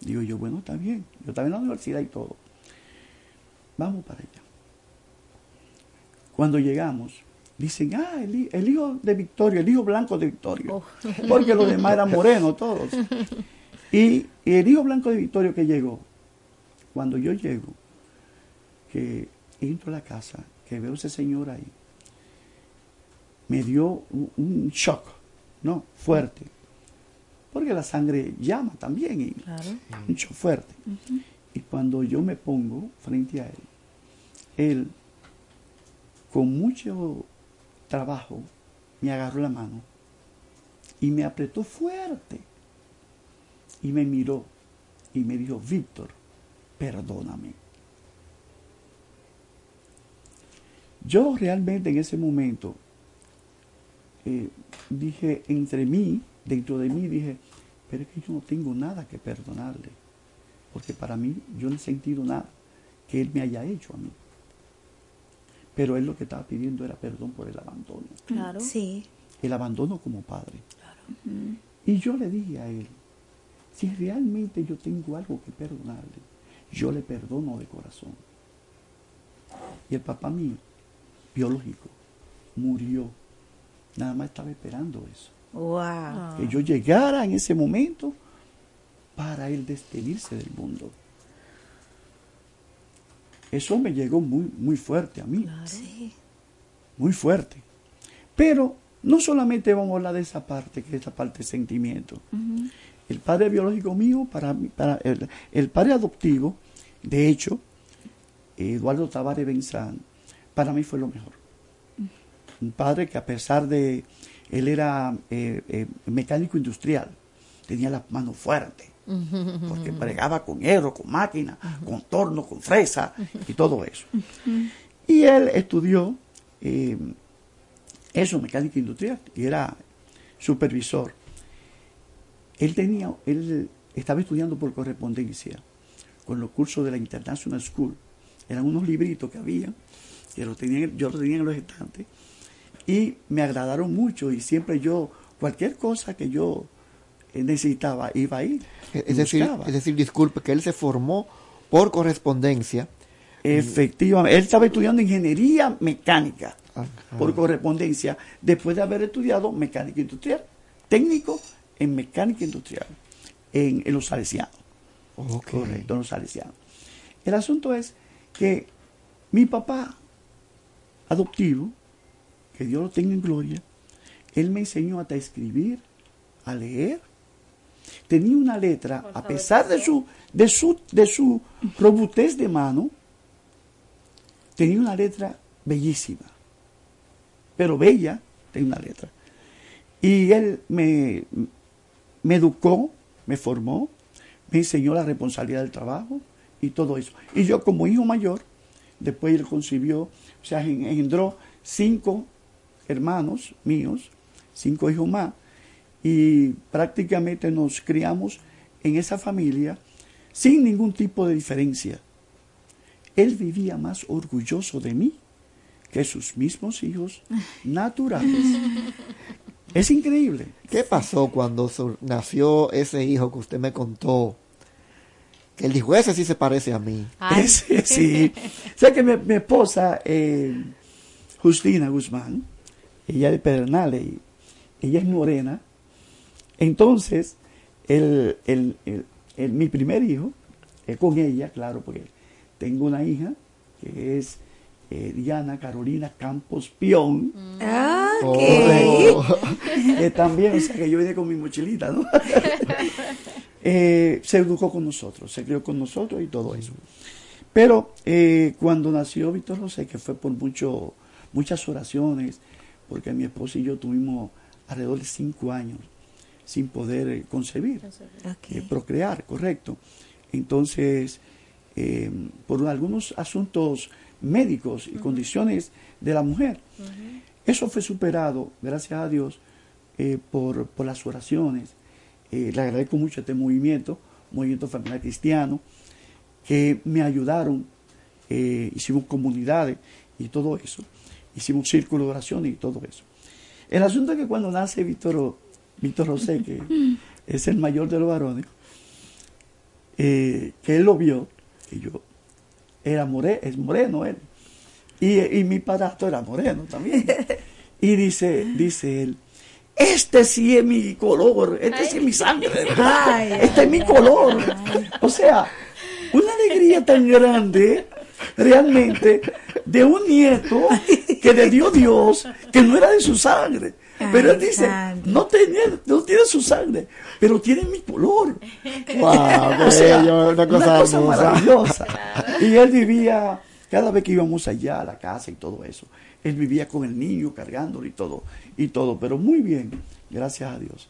Digo yo, bueno, está bien. Yo estaba en la universidad y todo. Vamos para allá. Cuando llegamos, dicen, ah, el, el hijo de Victorio, el hijo blanco de Victorio. Porque los demás eran morenos todos. Y, y el hijo blanco de Victorio que llegó, cuando yo llego, que entro a la casa, que veo a ese señor ahí, me dio un, un shock, ¿no? Fuerte. Porque la sangre llama también, y un shock fuerte. Y cuando yo me pongo frente a él, él, con mucho trabajo, me agarró la mano y me apretó fuerte. Y me miró y me dijo, Víctor, perdóname. Yo realmente en ese momento eh, dije entre mí, dentro de mí, dije, pero es que yo no tengo nada que perdonarle, porque para mí yo no he sentido nada que él me haya hecho a mí. Pero él lo que estaba pidiendo era perdón por el abandono, Claro. Sí. el abandono como padre. Y yo le dije a él, si realmente yo tengo algo que perdonarle, yo le perdono de corazón. Y el papá mío, biológico, murió. Nada más estaba esperando eso. Wow. Que yo llegara en ese momento para él despedirse del mundo. Eso me llegó muy, muy fuerte a mí. Sí. Muy fuerte. Pero no solamente vamos a hablar de esa parte, que es esa parte de sentimiento. El padre biológico mío, para, mí- para el, el padre adoptivo, de hecho, Eduardo Tavares Benzán, para mí fue lo mejor. Un padre que a pesar de, él era eh, eh, mecánico industrial, tenía las manos fuertes, porque bregaba con hierro, con máquina, con torno, con fresa y todo eso. Y él estudió eh, eso, mecánica industrial, y era supervisor. Él tenía, él estaba estudiando por correspondencia con los cursos de la International School. Eran unos libritos que había, que los tenía, yo los tenía en los estantes, y me agradaron mucho, y siempre yo, cualquier cosa que yo eh, necesitaba, iba ahí. Es decir, es decir, disculpe, que él se formó por correspondencia. Efectivamente, él estaba estudiando ingeniería mecánica por correspondencia, después de haber estudiado mecánica industrial, técnico en mecánica industrial, en, en los salesianos. Correcto, en los salesianos. El asunto es que mi papá adoptivo, que Dios lo tenga en gloria, él me enseñó hasta a escribir, a leer. Tenía una letra, a pesar de su, de su, de su robustez de mano, tenía una letra bellísima, pero bella, tenía una letra. Y él me, me educó, me formó, me enseñó la responsabilidad del trabajo y todo eso. Y yo como hijo mayor, después él concibió, o sea, engendró cinco hermanos míos, cinco hijos más, y prácticamente nos criamos en esa familia sin ningún tipo de diferencia. Él vivía más orgulloso de mí que sus mismos hijos naturales. Es increíble. ¿Qué pasó cuando nació ese hijo que usted me contó? Que él dijo, ese sí se parece a mí. Ese, sí. O sea que mi, mi esposa, eh, Justina Guzmán, ella es de Pedernales, y ella es morena, Entonces, el, el, el- el- mi primer hijo, es con ella, claro, porque tengo una hija que es eh, Diana Carolina Campos Pion. Ah, Correcto. que también, o sea, que yo vine con mi mochilita, ¿no? Eh, se educó con nosotros, se crió con nosotros y todo eso. Pero eh, cuando nació Víctor José, que fue por mucho, muchas oraciones, porque mi esposa y yo tuvimos alrededor de cinco años sin poder eh, concebir, eh, procrear, correcto. Entonces, eh, por algunos asuntos médicos y condiciones de la mujer, eso fue superado, gracias a Dios, eh, por, por las oraciones. Eh, le agradezco mucho este movimiento, Movimiento Familiar Cristiano, que me ayudaron, eh, hicimos comunidades y todo eso, hicimos círculo de oración y todo eso. El asunto es que cuando nace Víctor, Víctor José, que es el mayor de los varones, que él lo vio, que yo era more, es moreno él, y, y mi padrastro era moreno también. Y dice, dice él, este sí es mi color, este sí es mi sangre, de verdad. Ay, este es mi color. O sea, una alegría tan grande, realmente, de un nieto que le dio Dios, que no era de su sangre. Pero él dice, no, tenía, no tiene su sangre, pero tiene mi color. Wow, O sea, bello, una cosa maravillosa. Y él vivía, cada vez que íbamos allá a la casa y todo eso, él vivía con el niño cargándolo y todo, y todo, pero muy bien, gracias a Dios.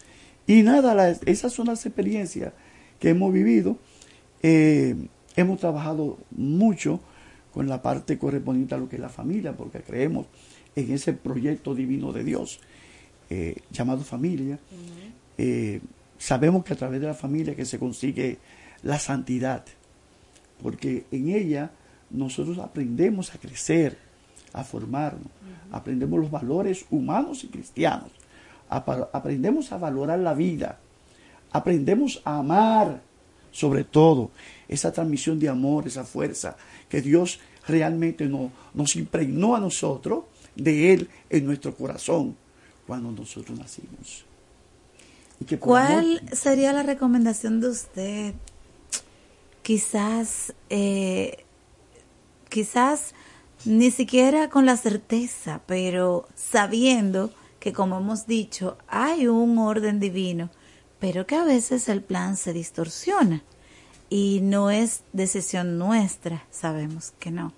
Y nada, la- esas son las experiencias que hemos vivido. Eh, hemos trabajado mucho con la parte correspondiente a lo que es la familia, porque creemos en ese proyecto divino de Dios eh, llamado familia. Eh, sabemos que a través de la familia que se consigue la santidad, porque en ella nosotros aprendemos a crecer, a formarnos, aprendemos los valores humanos y cristianos, aprendemos a valorar la vida, aprendemos a amar, sobre todo, esa transmisión de amor, esa fuerza que Dios realmente no- nos impregnó a nosotros de Él en nuestro corazón cuando nosotros nacimos. Y que ¿Cuál sería la recomendación de usted? Quizás, eh, quizás ni siquiera con la certeza, pero sabiendo que, como hemos dicho, hay un orden divino, pero que a veces el plan se distorsiona y no es decisión nuestra, sabemos que no.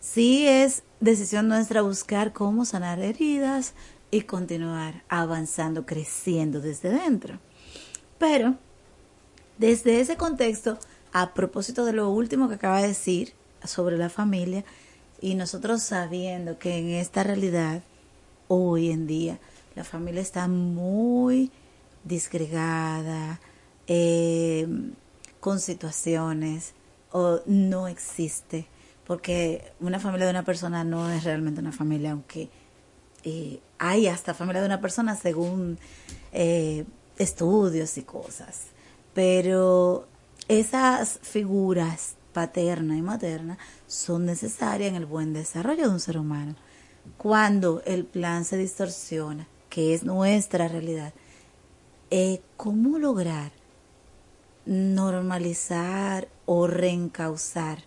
Sí es decisión nuestra buscar cómo sanar heridas y continuar avanzando, creciendo desde dentro. Pero, desde ese contexto, a propósito de lo último que acaba de decir sobre la familia, y nosotros sabiendo que en esta realidad, hoy en día, la familia está muy disgregada, eh, con situaciones, o no existe, porque una familia de una persona no es realmente una familia, aunque eh, hay hasta familia de una persona según eh, estudios y cosas. Pero esas figuras paterna y materna son necesarias en el buen desarrollo de un ser humano. Cuando el plan se distorsiona, que es nuestra realidad, eh, ¿cómo lograr normalizar o reencauzar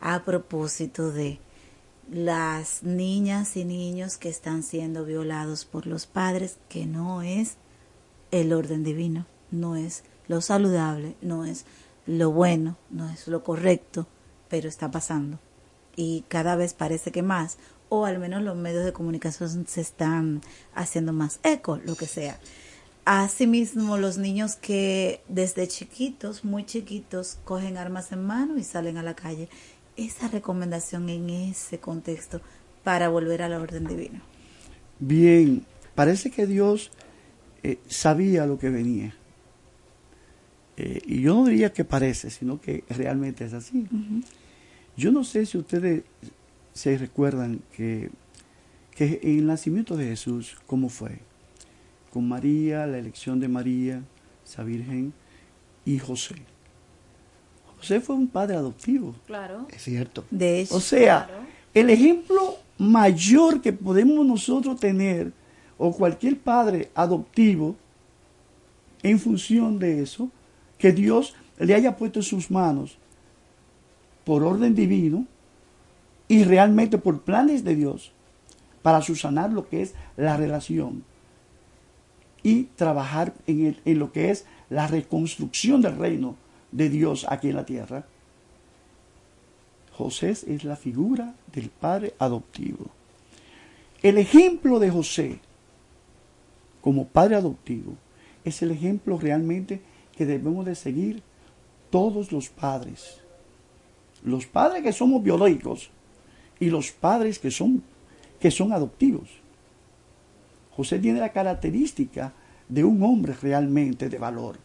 a propósito de las niñas y niños que están siendo violados por los padres, que no es el orden divino, no es lo saludable, no es lo bueno, no es lo correcto, pero está pasando. Y cada vez parece que más, o al menos los medios de comunicación se están haciendo más eco, lo que sea. Asimismo, los niños que desde chiquitos, muy chiquitos, cogen armas en mano y salen a la calle. Esa recomendación en ese contexto para volver a la orden divina. Bien, parece que Dios eh, sabía lo que venía. Eh, y yo no diría que parece, sino que realmente es así. Yo no sé si ustedes se recuerdan que, que el nacimiento de Jesús, ¿cómo fue? Con María, la elección de María, esa Virgen, y José. José fue un padre adoptivo. Claro. Es cierto. De hecho, O sea, el ejemplo mayor que podemos nosotros tener, o cualquier padre adoptivo, en función de eso, que Dios le haya puesto en sus manos por orden divino y realmente por planes de Dios para susanar lo que es la relación y trabajar en, el- en lo que es la reconstrucción del reino de Dios aquí en la tierra. José es la figura del padre adoptivo. El ejemplo de José como padre adoptivo es el ejemplo realmente que debemos de seguir todos los padres. Los padres que somos biológicos y los padres que son, que son adoptivos. José tiene la característica de un hombre realmente de valor.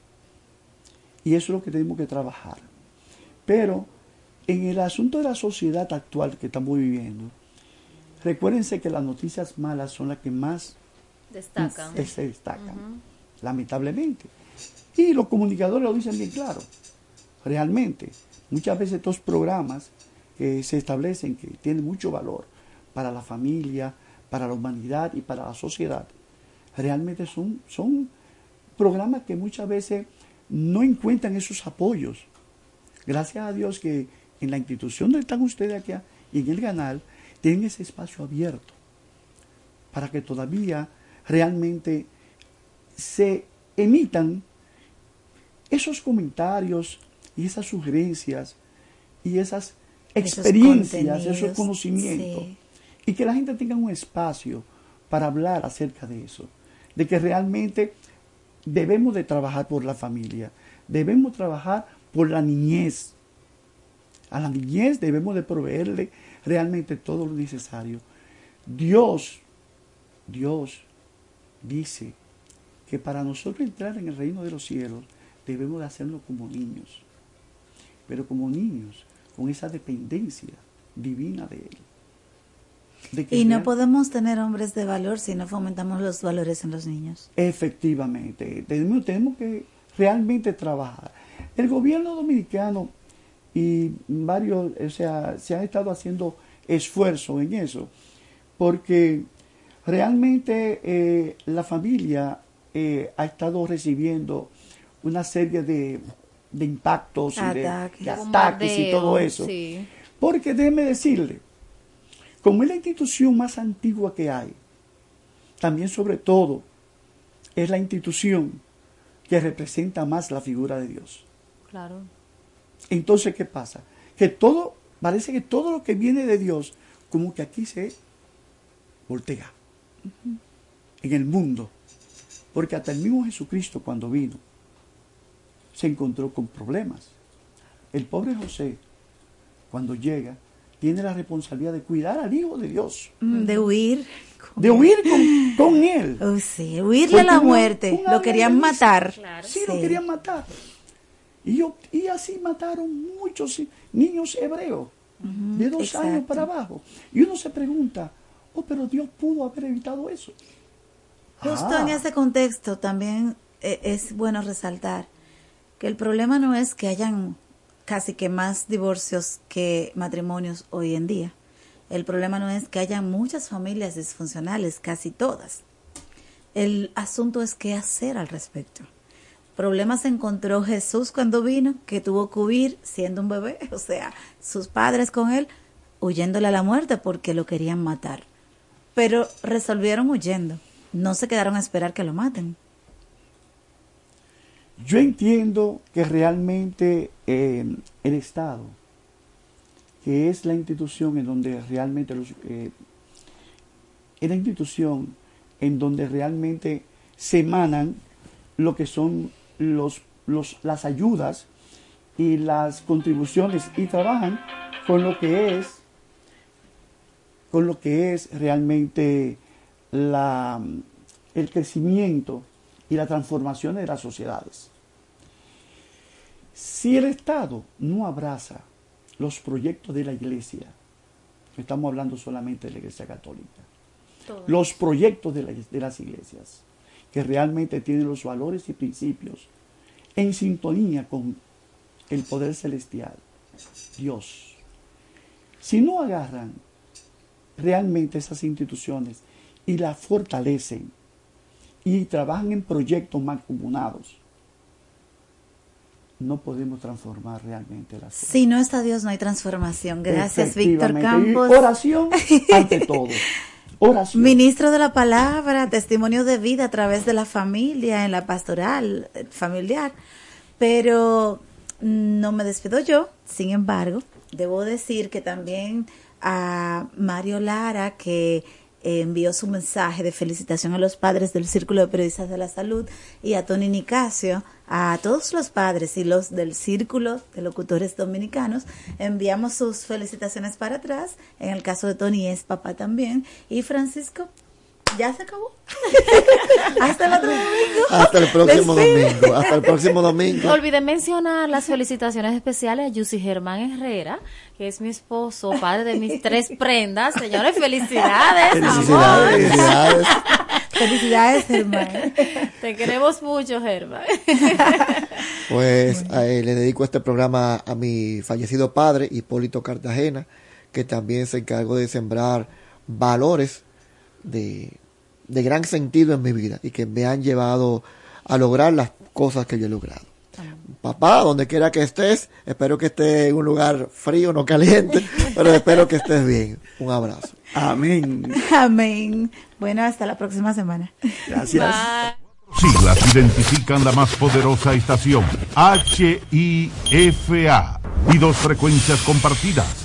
Y eso es lo que tenemos que trabajar. Pero en el asunto de la sociedad actual que estamos viviendo, recuérdense que las noticias malas son las que más Destacan. se destacan, lamentablemente. Y los comunicadores lo dicen bien claro. Realmente, muchas veces estos programas que se establecen que tienen mucho valor para la familia, para la humanidad y para la sociedad, realmente son, son programas que muchas veces no encuentran esos apoyos. Gracias a Dios que en la institución donde están ustedes aquí y en el canal tienen ese espacio abierto para que todavía realmente se emitan esos comentarios y esas sugerencias y esas experiencias, esos, conocimientos. sí. Y que la gente tenga un espacio para hablar acerca de eso. De que realmente debemos de trabajar por la familia. Debemos trabajar por la niñez. A la niñez debemos de proveerle realmente todo lo necesario. Dios, Dios dice que para nosotros entrar en el reino de los cielos debemos de hacerlo como niños, pero como niños con esa dependencia divina de Él. De Y no real- podemos tener hombres de valor si no fomentamos los valores en los niños. Efectivamente, tenemos, tenemos que realmente trabajar. El gobierno dominicano y varios, o sea, se han estado haciendo esfuerzos en eso, porque realmente eh, la familia eh, ha estado recibiendo una serie de, de impactos y de- Ataques. de ataques y todo eso. Sí. Porque déjeme decirle, como es la institución más antigua que hay, también sobre todo es la institución que representa más la figura de Dios. Claro. Entonces, ¿qué pasa? Que todo, parece que todo lo que viene de Dios, como que aquí se voltea en el mundo. Porque hasta el mismo Jesucristo cuando vino, se encontró con problemas. El pobre José, cuando llega, tiene la responsabilidad de cuidar al Hijo de Dios. Mm, De huir. De huir con, con él. Oh, sí, huirle a la muerte. Lo querían matar. Sí, lo querían matar. Y, yo- y así mataron muchos niños hebreos de dos exacto. años para abajo. Y uno se pregunta, oh, pero Dios pudo haber evitado eso. Justo Ah. en ese contexto también eh, es bueno resaltar que el problema no es que hayan casi que más divorcios que matrimonios hoy en día. El problema no es que hayan muchas familias disfuncionales, casi todas. El asunto es qué hacer al respecto. Problemas encontró Jesús cuando vino, que tuvo que huir siendo un bebé, o sea, sus padres con él, huyéndole a la muerte porque lo querían matar. Pero resolvieron huyendo, no se quedaron a esperar que lo maten. Yo entiendo que realmente eh, el Estado, que es la institución en donde realmente los, eh, la institución en donde realmente se emanan lo que son los, los, las ayudas y las contribuciones y trabajan con lo que es con lo que es realmente la, el crecimiento y la transformación de las sociedades. Si el Estado no abraza los proyectos de la Iglesia, estamos hablando solamente de la Iglesia Católica, los proyectos de, la- de las iglesias, que realmente tienen los valores y principios en sintonía con el poder celestial, Dios. Si no agarran realmente esas instituciones y las fortalecen y trabajan en proyectos mancomunados, no podemos transformar realmente cosas. Si no está Dios, no hay transformación. Gracias, Víctor. Y Campos. Oración ante todo. Oración. Ministro de la palabra, testimonio de vida a través de la familia, en la pastoral eh, familiar. Pero no me despido yo, sin embargo, debo decir que también a Mario Lara, que envió su mensaje de felicitación a los padres del Círculo de Periodistas de la Salud, y a Tony Nicasio, a todos los padres y los del Círculo de Locutores Dominicanos, enviamos sus felicitaciones para atrás. En el caso de Tony es papá también. Y Francisco, ya se acabó. Hasta el otro domingo. Hasta el próximo domingo. Hasta el próximo domingo. Olvidé mencionar las felicitaciones especiales a Yusi Germán Herrera, que es mi esposo, padre de mis tres prendas. Señores, felicidades, amor. Felicidades. Felicidades, Germán. Te queremos mucho, Germán. Pues eh, le dedico este programa a mi fallecido padre, Hipólito Cartagena, que también se encargó de sembrar valores de, de gran sentido en mi vida y que me han llevado a lograr las cosas que yo he logrado. Papá, donde quiera que estés, espero que estés en un lugar frío, no caliente, pero espero que estés bien. Un abrazo. Amén. Amén. Bueno, hasta la próxima semana. Gracias. Siglas identifican la más poderosa estación, HIFA, y dos frecuencias compartidas,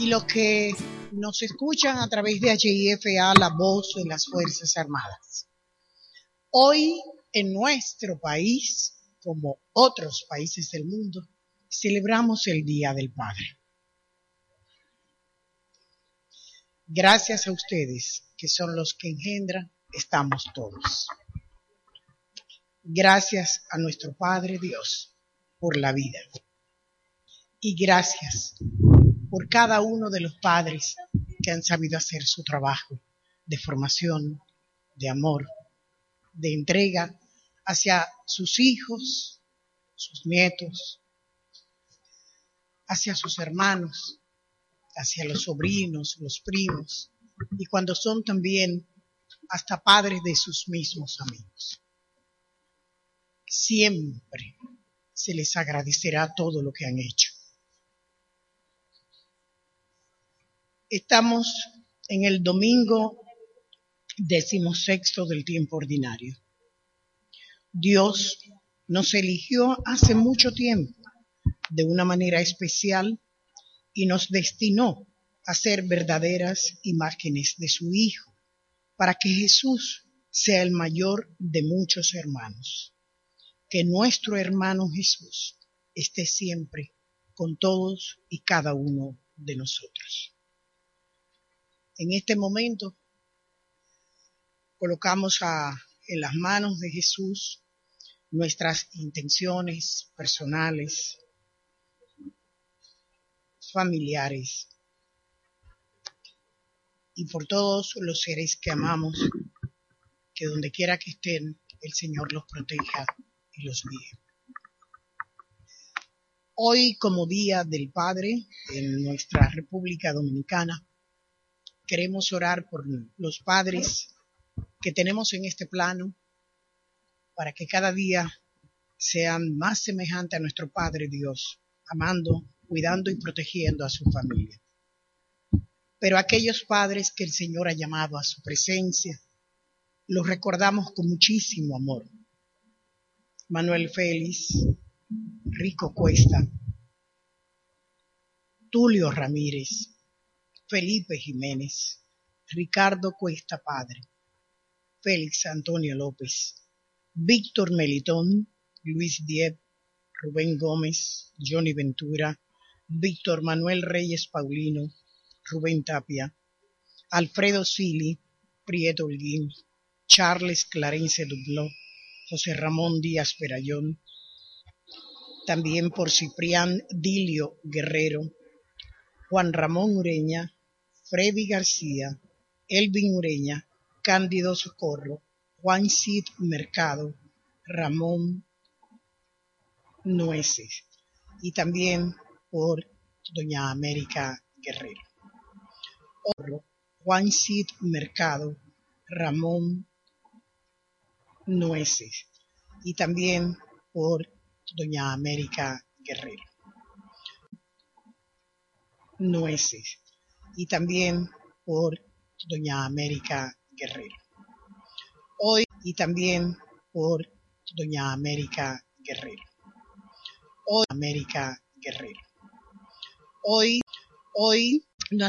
Y los que nos escuchan a través de HIFA, la voz de las Fuerzas Armadas. Hoy en nuestro país, como otros países del mundo, celebramos el Día del Padre. Gracias a ustedes, que son los que engendran, estamos todos. Gracias a nuestro Padre Dios por la vida. Y gracias por cada uno de los padres que han sabido hacer su trabajo de formación, de amor, de entrega hacia sus hijos, sus nietos, hacia sus hermanos, hacia los sobrinos, los primos, y cuando son también hasta padres de sus mismos amigos. Siempre se les agradecerá todo lo que han hecho. Estamos en el domingo decimosexto del tiempo ordinario. Dios nos eligió hace mucho tiempo de una manera especial y nos destinó a ser verdaderas imágenes de su Hijo, para que Jesús sea el mayor de muchos hermanos. Que nuestro hermano Jesús esté siempre con todos y cada uno de nosotros. En este momento colocamos a, en las manos de Jesús nuestras intenciones personales, familiares y por todos los seres que amamos, que donde quiera que estén, el Señor los proteja y los guíe. Hoy, como Día del Padre en nuestra República Dominicana, queremos orar por los padres que tenemos en este plano para que cada día sean más semejantes a nuestro Padre Dios, amando, cuidando y protegiendo a su familia. Pero aquellos padres que el Señor ha llamado a su presencia, los recordamos con muchísimo amor. Manuel Félix, Rico Cuesta, Tulio Ramírez, Felipe Jiménez, Ricardo Cuesta Padre, Félix Antonio López, Víctor Melitón, Luis Diep, Rubén Gómez, Johnny Ventura, Víctor Manuel Reyes Paulino, Rubén Tapia, Alfredo Sili, Prieto Holguín, Charles Clarence Dubló, José Ramón Díaz Perayón, también por Ciprián Dilio Guerrero, Juan Ramón Ureña, Freddy García, Elvin Ureña, Cándido Socorro, Juan Cid Mercado, Ramón Nueces y también por Doña América Guerrero. Juan Cid Mercado, Ramón Nueces y también por Doña América Guerrero. Nueces y también por Doña América Guerrero. Hoy y también por Doña América Guerrero. Hoy América Guerrero. Hoy, hoy